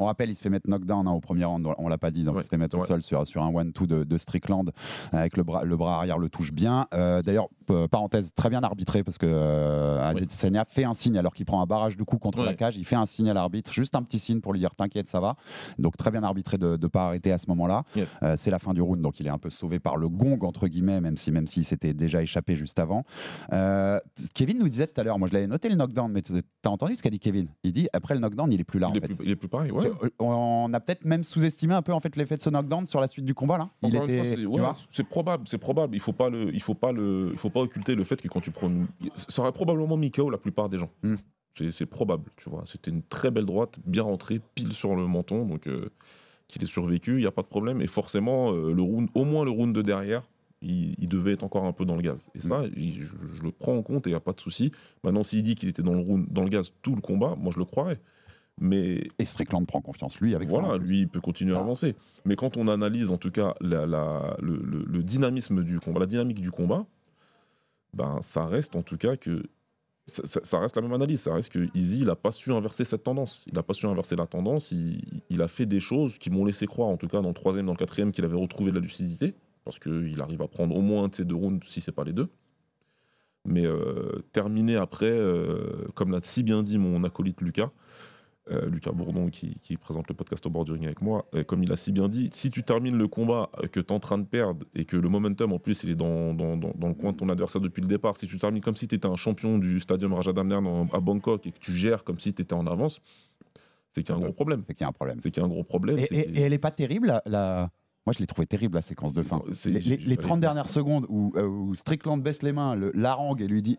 On rappelle, il se fait mettre knockdown hein, au premier round, on l'a pas dit, donc Ouais, il se fait mettre au ouais. sol sur, sur un one-two de, de Strickland avec le bras, le bras arrière le touche bien. Euh, D'ailleurs, euh, parenthèse, très bien arbitré parce que euh, Adesanya fait un signe alors qu'il prend un barrage de coups contre Ouais. la cage, il fait un signe à l'arbitre, juste un petit signe pour lui dire t'inquiète, ça va. Donc très bien arbitré de ne pas arrêter à ce moment-là. Yes. Euh, C'est la fin du round, donc il est un peu sauvé par le gong entre guillemets, même si même s'il s'était déjà échappé juste avant. Euh, Kevin nous disait tout à l'heure, moi je l'avais noté le knockdown, mais t'as entendu ce qu'a dit Kevin? Il dit après le knockdown, il est plus là il, en est fait. plus, il est plus pareil ouais. C'est- On a peut-être même sous-estimé un peu en fait l'effet de ce knockdown sur la suite du combat là. Il Encore une était, fois, c'est- ouais, probable c'est probable il faut pas le il faut pas le il faut pas occulter le fait que quand tu prends une- ça aurait probablement mis KO la plupart des gens Hmm. c'est probable tu vois c'était une très belle droite bien rentrée pile sur le menton donc euh, qu'il ait survécu il y a pas de problème et forcément euh, le round au moins le round de derrière il, il devait être encore un peu dans le gaz. Et ça, il- je, je le prends en compte et il n'y a pas de souci. Maintenant, s'il dit qu'il était dans le, round- dans le gaz tout le combat, moi je le croirais. Mais Et Strickland prend confiance lui avec ça. voilà, lui, il peut continuer à avancer. Mais quand on analyse en tout cas la- la- le, le- le dynamisme du combat, la dynamique du combat, ben ça reste en tout cas que ça, ça- ça reste la même analyse. Ça reste que Easy, il n'a pas su inverser cette tendance. Il n'a pas su inverser la tendance. Il, il a fait des choses qui m'ont laissé croire, en tout cas dans le troisième, dans le quatrième, qu'il avait retrouvé de la lucidité. Parce qu'il arrive à prendre au moins un de ces deux rounds, si c'est pas les deux. Mais euh, terminer après, euh, comme l'a si bien dit mon acolyte Lucas, euh, Lucas Bourdon qui, qui présente le podcast au bord du ring avec moi, euh, comme il a si bien dit, si tu termines le combat que tu es en train de perdre et que le momentum en plus il est dans, dans, dans- dans le coin de ton adversaire depuis le départ, si tu termines comme si tu étais un champion du stadium Rajadamnern en- à Bangkok et que tu gères comme si tu étais en avance, c'est qu'il y a un gros problème. C'est qu'il y a un problème. C'est qu'il y a un gros problème. Et, elle est pas terrible la. la- Moi, je l'ai trouvé terrible la séquence de fin. Les, les- j'allais- les 30 dernières secondes où, euh, où Strickland baisse les mains, le et lui dit.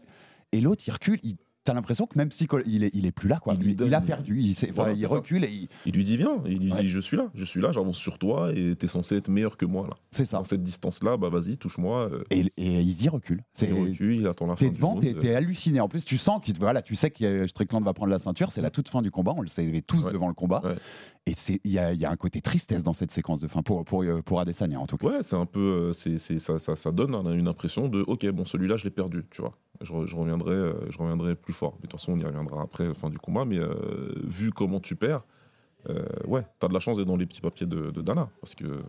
Et l'autre, il recule. Il... T'as l'impression que même psycho, il est, il est plus là, quoi. Il Il, il a perdu. Il, Voilà, il recule et il- Il lui dit viens, il lui Ouais. dit je suis là, je suis là, j'avance sur toi et t'es censé être meilleur que moi là. c'est ça. Dans cette distance-là, bah vas-y, touche-moi. euh, Et, et Izzy recule. C'est- il recule, il attend la fin T'es devant, t'es euh, t'es halluciné. En plus, tu sens qu'il voilà, tu sais que euh, Strickland va prendre la ceinture. C'est la toute fin du combat. On le savait tous Ouais. devant le combat. Ouais. Et il y a, il y a un côté tristesse dans cette séquence de fin pour pour pour Adesanya en tout cas. Ouais, c'est un peu, c'est, ça, ça, ça donne un- une impression de, ok, bon, celui-là, je l'ai perdu, tu vois. Je, re- je reviendrai, je reviendrai plus fort. Mais de toute façon, on y reviendra après, fin du combat. Mais euh, vu comment tu perds, euh, ouais, t'as de la chance d'être dans les petits papiers de, de Dana, parce que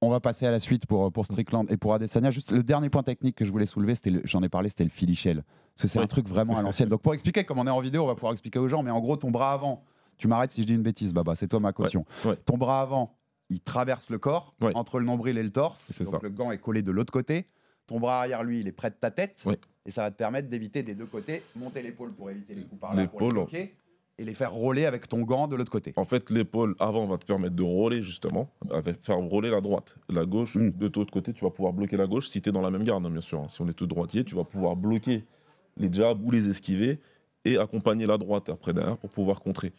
On, va passer à la suite pour, pour Strickland et pour Adesanya. Juste le dernier point technique que je voulais soulever, j'en ai parlé, c'était le Shell. Parce que c'est un Oui. truc vraiment à l'ancienne. Donc pour expliquer, comme on est en vidéo, on va pouvoir expliquer aux gens, mais en gros, ton bras avant, tu m'arrêtes si je dis une bêtise, Baba, c'est toi ma caution. ouais. Ton bras avant, il traverse le corps, Ouais. entre le nombril et le torse. C'est Donc ça. le gant est collé de l'autre côté. Ton bras arrière, lui, il est près de ta tête. Et ça va te permettre d'éviter des deux côtés, monter l'épaule pour éviter les coups par là, pour les bloquer, et les faire rouler avec ton gant de l'autre côté. En fait, l'épaule avant va te permettre de rouler justement, avec, faire rouler la droite. La gauche, Mm. de ton autre côté, tu vas pouvoir bloquer la gauche si tu es dans la même garde, hein, bien sûr. Si on est tout droitier, tu vas pouvoir bloquer les jabs ou les esquiver et accompagner la droite après derrière pour pouvoir contrer.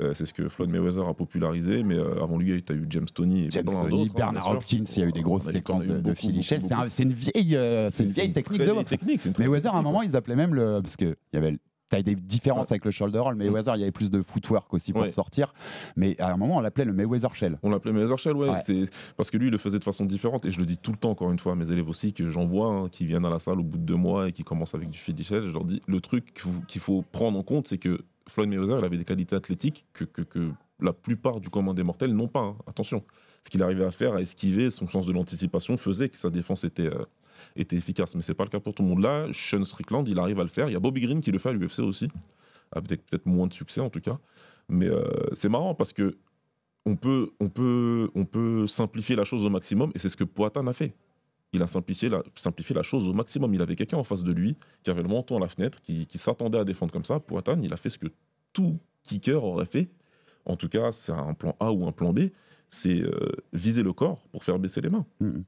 Euh, c'est ce que Floyd Mayweather a popularisé, mais euh, avant lui, tu as eu James Tony et James Tony, hein, Bernard. Hopkins, il y a eu des grosses séquences de, de. C'est un- une vieille, euh, c'est une vieille technique de boxe. technique, Mayweather, à un moment, ils appelaient même le. Parce qu'il y avait. T'as des différences avec le shoulder roll. Mayweather, il y avait plus de footwork aussi pour Ouais. sortir. Mais à un moment, on l'appelait le Mayweather Shell. On l'appelait Mayweather Shell, ouais. Parce que lui, il le faisait de façon différente. Et je le dis tout le temps, encore une fois, à mes élèves aussi, que j'en vois, hein, qui viennent à la salle au bout de deux mois et qui commencent avec du Philly Shell. Je leur dis, le truc qu'il faut- qu'il faut prendre en compte, c'est que Floyd Mayweather, il avait des qualités athlétiques que, que, que la plupart du commun des mortels n'ont pas. hein. Attention. Ce qu'il arrivait à faire, à esquiver, son sens de l'anticipation faisait que sa défense était, euh, était efficace. Mais c'est pas le cas pour tout le monde. Là, Sean Strickland, il arrive à le faire. Il y a Bobby Green qui le fait à l'UFC aussi. Avec peut-être moins de succès en tout cas. Mais euh, c'est marrant parce que on peut, on, peut, on peut simplifier la chose au maximum, et c'est ce que Poatan a fait. Il a simplifié la, simplifié la chose au maximum. Il avait quelqu'un en face de lui qui avait le menton à la fenêtre, qui, qui s'attendait à défendre comme ça. Poatan, il a fait ce que tout kicker aurait fait. En tout cas, c'est un plan A ou un plan B. C'est euh, viser le corps pour faire baisser les mains. Mhm.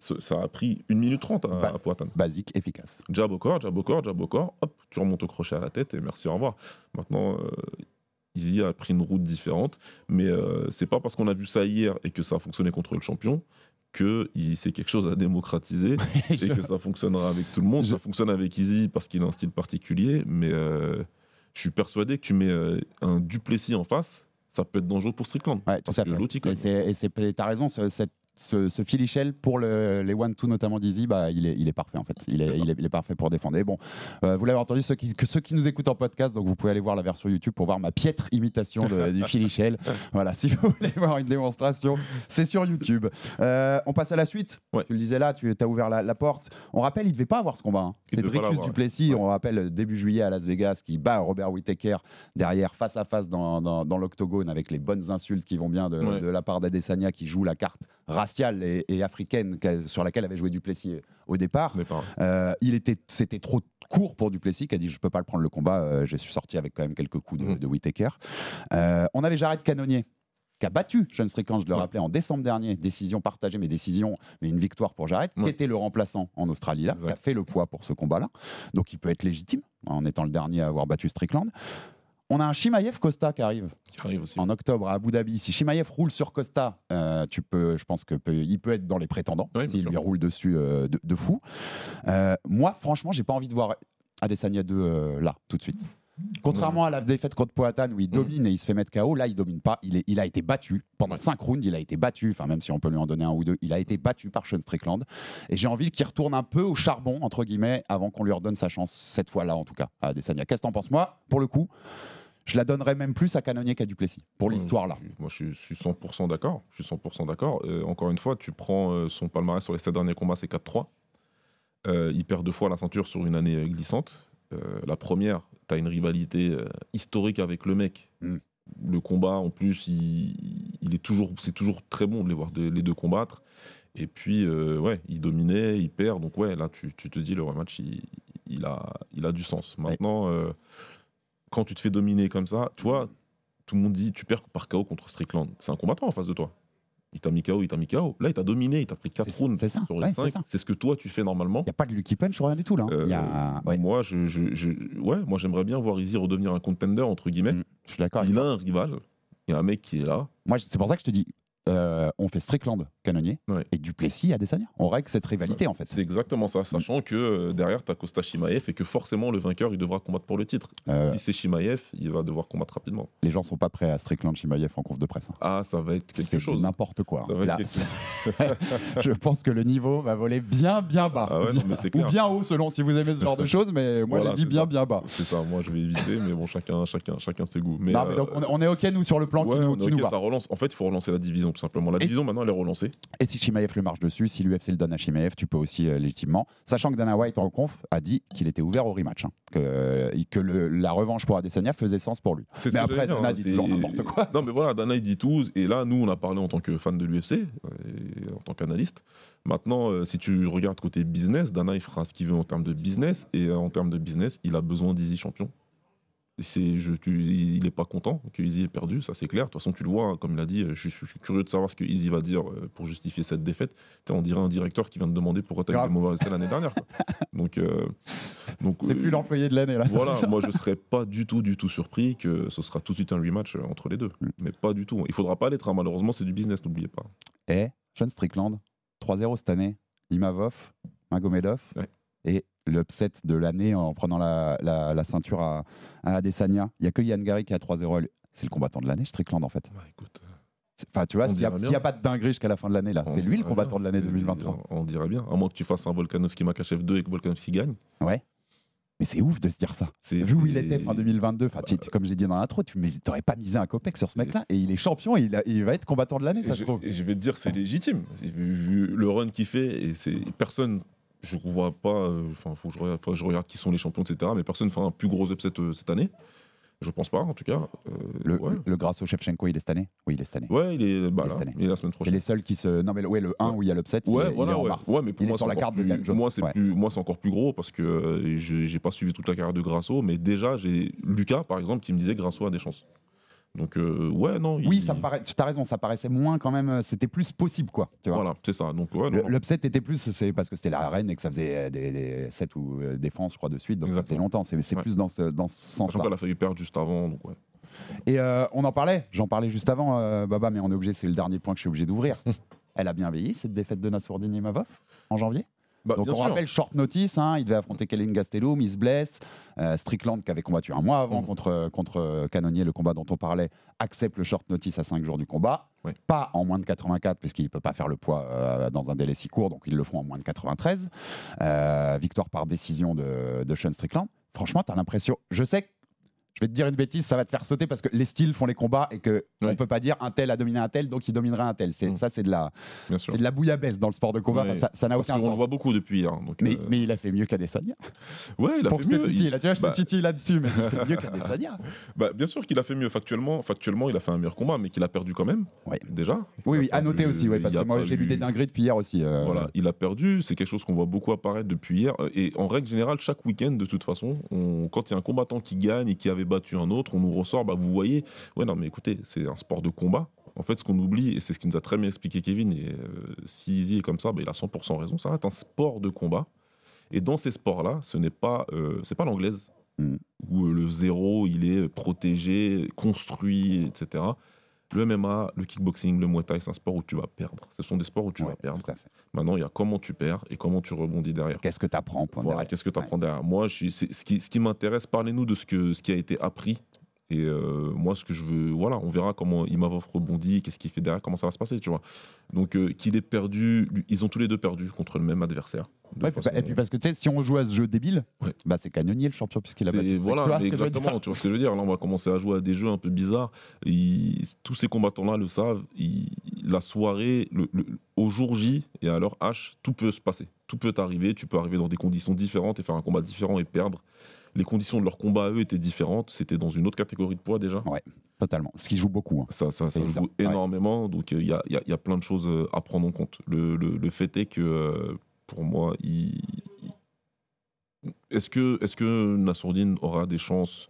Ça a pris 1 minute 30 à, Bah. à Poatan. Basique, efficace. Jab au corps, jab au corps, jab au corps, hop, tu remontes au crochet à la tête et merci, au revoir. Maintenant, euh, Izzy a pris une route différente, mais euh, c'est pas parce qu'on a vu ça hier et que ça a fonctionné contre le champion que c'est quelque chose à démocratiser [laughs] et que ça fonctionnera avec tout le monde. Je- Ça fonctionne avec Izzy parce qu'il a un style particulier, mais euh, je suis persuadé que tu mets euh, un Duplessis en face, ça peut être dangereux pour Strickland. Ouais, tout à fait. Et et t'as raison, ce, cette- ce, ce Shell pour le- les one-two, notamment d'Easy, bah, il, est, il est parfait en fait. Il est, C'est ça. il est, il est parfait pour défendre. Et bon, euh, vous l'avez entendu, ceux qui, que ceux qui nous écoutent en podcast, donc vous pouvez aller voir la version YouTube pour voir ma piètre imitation de- du Shell. [laughs] Voilà, si vous voulez [laughs] voir une démonstration, c'est sur YouTube. Euh, on passe à la suite. Ouais. Tu le disais là, tu as ouvert la, la porte. On rappelle, il devait pas avoir ce combat. hein. Il C'est devait pas Dricus l'avoir, Duplessis, ouais. on rappelle début juillet à Las Vegas, qui bat Robert Whittaker derrière, face à face dans, dans- dans l'octogone, avec les bonnes insultes qui vont bien de, Ouais. de la part d'Adesanya, qui joue la carte raciale et, et africaine sur laquelle avait joué Duplessis au départ. Euh, il était, c'était trop court pour Duplessis, qui a dit je peux pas le prendre le combat. Euh, je suis sorti avec quand même quelques coups de, de Whittaker. Euh, on avait Jared Cannonier qui a battu Sean Strickland, je le Ouais. rappelais, en décembre dernier. Décision partagée, mais décision, mais une victoire pour Jared, qui était le remplaçant en Australie, là, qui a fait le poids pour ce combat-là. Donc il peut être légitime en étant le dernier à avoir battu Strickland. On a un Shimaev Costa qui arrive qui arrive aussi. en octobre à Abu Dhabi. Si Shimaev roule sur Costa, euh, tu peux, je pense que peut- il peut être dans les prétendants Oui, s'il lui roule dessus euh, de, de fou. Euh, moi, franchement, j'ai pas envie de voir Adesanya 2 euh, là tout de suite. Contrairement à la défaite contre Poatan où il domine et il se fait mettre KO, là il domine pas. Il, est- il a été battu pendant 5 rounds. Il a été battu. Enfin même si on peut lui en donner un ou deux, il a été battu par Sean Strickland. Et j'ai envie qu'il retourne un peu au charbon entre guillemets avant qu'on lui redonne sa chance cette fois-là en tout cas à Adesanya. Qu'est-ce que t'en penses moi? Pour le coup, je la donnerais même plus à Cannonier qu'à Duplessis pour l'histoire là. Moi, je suis, je suis 100% d'accord. Je suis 100% d'accord. Euh, encore une fois, tu prends euh, son palmarès sur les 7 derniers combats, c'est 4-3. Euh, il perd deux fois la ceinture sur une année glissante. Euh, la première, tu as une rivalité historique avec le mec. Mm. Le combat, en plus, il, il est toujours, c'est toujours très bon de les voir de- les deux combattre. Et puis, euh, ouais, il dominait, il perd. Donc, ouais, là, tu, tu te dis, le rematch, il, il a, il a du sens. Maintenant, euh, quand tu te fais dominer comme ça, tu vois, tout le monde dit, tu perds par KO contre Strickland. C'est un combattant en face de toi. Il t'a mis KO, il t'a mis KO. Là, il t'a dominé, il t'a pris 4 C'est- rounds ça, sur les c'est 5. ça. C'est ce que toi, tu fais normalement. Il n'y a pas de Lucky Punch rien du tout là. hein. Il y a- Euh, ouais, Moi, je, je- je- ouais, moi, j'aimerais bien voir Izzy redevenir un contender, entre guillemets. Mm, je suis d'accord. Il a un rival. Il y a un mec qui est là. Moi, c'est pour ça que je te dis, euh, on fait Strickland, Canonnier, Ouais. et Duplessis Adesanya. On règle cette rivalité en fait. C'est exactement ça, sachant que euh, derrière, tu as Costa Shimaev et que forcément, le vainqueur, il devra combattre pour le titre. Euh, Si c'est Shimaev, il va devoir combattre rapidement. les gens sont pas prêts à Strickland Chimaev en conf de presse. hein. Ah, ça va être quelque chose. n'importe quoi. Ça hein. Là, quelque [laughs] je pense que le niveau va voler bien bien bas. Ah ouais, non, mais c'est Ou bien haut selon si vous aimez ce genre de choses, mais moi Voilà, j'ai dit bien ça. bien bas. C'est ça, moi je vais éviter, mais bon, chacun, chacun, chacun ses goûts. Mais, non, mais donc on, on est ok nous sur le plan ouais, qui, nous, on est qui nous ok, va. ça relance. En fait, il faut relancer la division tout simplement. La division, maintenant, elle est relancée. Et si Chimaev le marche dessus, si l'UFC le donne à Chimaev, tu peux aussi euh, légitimement. Sachant que Dana White en conf a dit qu'il était ouvert au rematch, hein, que, euh, que le- la revanche pour Adesanya faisait sens pour lui. Ce Mais après, Dana hein, dit toujours n'importe quoi. Non, mais voilà, Dana, il dit tout. Et là, nous, on a parlé en tant que fan de l'UFC, euh, en tant qu'analyste. Maintenant, euh, si tu regardes côté business, Dana, il fera ce qu'il veut en termes de business. Et euh, en termes de business, il a besoin d'Easy champion. C'est, je, tu- il n'est pas content que Easy ait perdu, ça c'est clair. De toute façon, tu le vois, hein, comme il a dit, euh, je, suis- je suis curieux de savoir ce que Easy va dire euh, pour justifier cette défaite. On dirait un directeur qui vient de demander pourquoi tu as Grave. été mauvais l'année dernière. quoi. [laughs] Donc, euh, donc C'est euh, plus l'employé de l'année là. voilà, [laughs] moi je serais pas du tout, du tout surpris que ce sera tout de suite un rematch entre les deux. Mm. Mais pas du tout. Il faudra pas l'être, hein, malheureusement, c'est du business, n'oubliez pas. Et Sean Strickland, 3-0 cette année. Imavov, Magomedov. Ouais. Et l'upset de l'année en prenant la, la- la ceinture à, à Adesanya. Il n'y a que Yann Gary qui a 3-0 à lui. C'est le combattant de l'année, Strickland en fait. Ouais, écoute, euh, Enfin, tu vois, s'il n'y a, pas de dinguerie jusqu'à la fin de l'année, là, c'est lui le combattant de l'année Et 2023. On, on dirait bien. À moins que tu fasses un Volkanovski Makachev 2 et que Volkanovski gagne. Ouais. Mais c'est ouf de se dire ça. Vu où il était fin 2022, enfin, tu- comme j'ai dit dans l'intro, tu n'aurais pas misé un copec sur ce mec-là. Et il est champion et il, a- il va être combattant de l'année, ça Et se je, trouve. et je vais te dire, c'est légitime. Vu, vu le run qu'il fait, et personne. Je ne vois pas. euh, Enfin, faut que je regarde, faut que je regarde qui sont les champions, etc. Mais personne fait un plus gros upset euh, cette année. Je pense pas, en tout cas. Euh, Le, ouais. le Grasso Shevchenko, il est cette année? Oui, il est cette année. Ouais, il est, bah, Il est là, cette année. il est la semaine C'est prochaine. les seuls qui se. Non, mais le, ouais, le 1 où il y a l'upset, il, est- il est en mars. Ouais, mais pour Il est moi, sur c'est la encore carte de plus- Jones. Moi, c'est Ouais. plus, moi, c'est encore plus gros parce que euh, j'ai j'ai pas suivi toute la carrière de Grasso, mais déjà, j'ai Lucas, par exemple, qui me disait que Grasso a des chances. Donc, euh, ouais, non. Oui, il- ça me paraît. Tu as raison, ça paraissait moins quand même. euh, C'était plus possible, quoi. Tu vois. Voilà, c'est ça. Donc, ouais. L'upset était plus, c'est parce que c'était la reine et que ça faisait euh, des, des 7 ou euh, défenses, je crois, de suite. Donc ça faisait Exactement. longtemps. C'est Ouais. plus dans ce, dans ce sens-là. qu'elle a failli perdre juste avant. Donc, ouais. Et euh, on en parlait, j'en parlais juste avant, Baba, mais on est obligé, c'est le dernier point que je suis obligé d'ouvrir. [laughs] Elle a bien vieilli, cette défaite de Nassourdine Imavov en janvier? Bah, Donc on sûr. rappelle short notice, hein, il devait affronter Kellen Gastelum, il se blesse. Euh, Strickland, qui avait combattu un mois avant Mhm. contre, contre Canonnier, le combat dont on parlait, accepte le short notice à 5 jours du combat. Oui. Pas en moins de 84, puisqu'il ne peut pas faire le poids euh, dans un délai si court, donc ils le font en moins de 93. Euh, victoire par décision de, de Sean Strickland. Franchement, tu as l'impression. Je sais que. Je vais te dire une bêtise, ça va te faire sauter parce que les styles font les combats et que on Oui. peut pas dire un tel a dominé un tel, donc il dominera un tel. C'est Mhm. ça, c'est de la, Bien sûr. c'est de la bouillabaisse dans le sport de combat. Ouais. Enfin, ça- n'a aucun qu'on le sens. voit beaucoup depuis. Donc, Mais, euh, mais il a fait mieux qu'Adesanya. ouais, il a Pour fait mieux. il- là, tu vois, je bah, te titille là-dessus, mais il fait mieux qu'Adesanya. [laughs] bah, bien sûr qu'il a fait mieux factuellement. Factuellement, il a fait un meilleur combat, mais qu'il a perdu quand même. Ouais. Déjà. Oui, oui, a à noter aussi, ouais, parce que a moi j'ai lu des dingueries depuis hier aussi. euh, Voilà, il a perdu. C'est quelque chose qu'on voit beaucoup apparaître depuis hier. Euh, Et en règle générale, chaque week-end, de toute façon, on- quand il y a un combattant qui gagne et qui avait battu un autre, on nous ressort. Bah, vous voyez. Ouais, non, mais écoutez, c'est un sport de combat. En fait, ce qu'on oublie, et c'est ce qui nous a très bien expliqué Kevin, et euh, si Izzy est comme ça, bah, il a 100% raison. Ça reste un sport de combat. Et dans ces sports-là, ce n'est pas, euh, c'est pas l'anglaise Mm. où euh, le zéro, il est protégé, construit, etc. Le MMA, le kickboxing, le muay thai, c'est un sport où tu vas perdre. Ce sont des sports où tu ouais, vas perdre. Maintenant, il y a comment tu perds et comment tu rebondis derrière. Qu'est-ce que tu apprends Voilà, qu'est-ce que tu apprends derrière? Moi, je suis, ce qui, ce qui m'intéresse, parlez-nous de ce, que, ce qui a été appris. Et euh, moi, ce que je veux, voilà, on verra comment Imavov rebondit, qu'est-ce qu'il fait derrière, comment ça va se passer, tu vois. Donc, euh, qu'il ait perdu, lui- ils ont tous les deux perdu contre le même adversaire. Ouais, façon- et puis parce que tu sais, si on joue à ce jeu débile, Ouais. bah, c'est Cagnonier le champion puisqu'il a battu. Voilà, dire exactement, tu vois ce que je veux dire. Là, on va commencer à jouer à des jeux un peu bizarres. Ils- tous ces combattants-là le savent. Ils- la soirée, le, le- au jour J et à leur H, tout peut se passer. Tout peut arriver. Tu peux arriver dans des conditions différentes et faire un combat différent et perdre. Les conditions de leur combat à eux étaient différentes. C'était dans une autre catégorie de poids déjà? Totalement. Ce qui joue beaucoup. hein. Ça, ça, ça Évident. joue Ouais. énormément. Donc, il y, a, y a- y a plein de choses euh, à prendre en compte. Le, le- le fait est que, euh, pour moi, il- est-ce que, est que Nassourdine aura des chances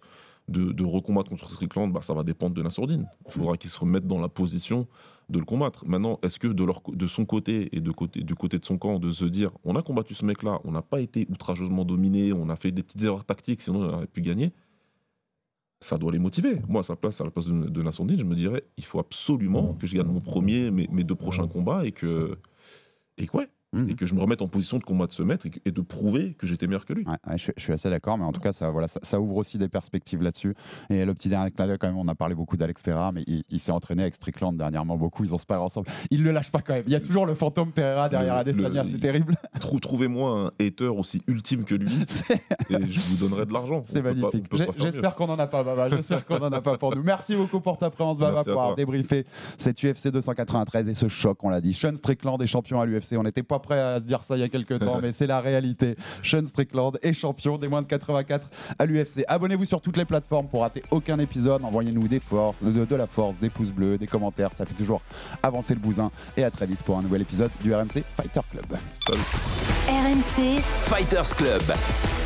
de, de recombattre contre Strickland? Bah, Ça va dépendre de Nassourdine. Il faudra qu'il se remette dans la position de le combattre. Maintenant, est-ce que de, leur, de son côté et de côté, du côté de son camp, de se dire on a combattu ce mec-là, on n'a pas été outrageusement dominé, on a fait des petites erreurs tactiques, sinon on aurait pu gagner ça doit les motiver. Moi, à sa place, à la place de, de Nassourdine, je me dirais, il faut absolument que je gagne mon premier, mes, mes deux prochains combats et que, et que, ouais, Mhm. et que je me remette en position de combattre ce maître et, de prouver que j'étais meilleur que lui. Ouais, ouais, je, je suis assez d'accord, mais en tout cas, ça, voilà, ça, ça ouvre aussi des perspectives là-dessus. Et le petit dernier d'œil, quand même, on a parlé beaucoup d'Alex Pereira, mais il, il s'est entraîné avec Strickland dernièrement beaucoup. Ils ont se ensemble. Il le lâche pas quand même. Il y a toujours le fantôme Pereira derrière Adesanya, c'est terrible. [laughs] Trou- Trouvez-moi un hater aussi ultime que lui [laughs] et je vous donnerai de l'argent. C'est magnifique. J'espère qu'on en a pas, Baba. J'espère qu'on en a pas pour nous. Merci beaucoup pour ta présence, Baba, pour avoir débriefé cette UFC 293 et ce choc, on l'a dit. Sean Strickland est champion à l'UFC. On n'était pas prêt à se dire ça il y a quelques temps, mais c'est la réalité. Sean Strickland est champion des moins de 84 à l'UFC. Abonnez-vous sur toutes les plateformes pour rater aucun épisode. Envoyez-nous de la force, des pouces bleus, des commentaires. Ça fait toujours avancer le bousin. Et à très vite pour un nouvel épisode du RMC Fighter Club. RMC Fighters Club.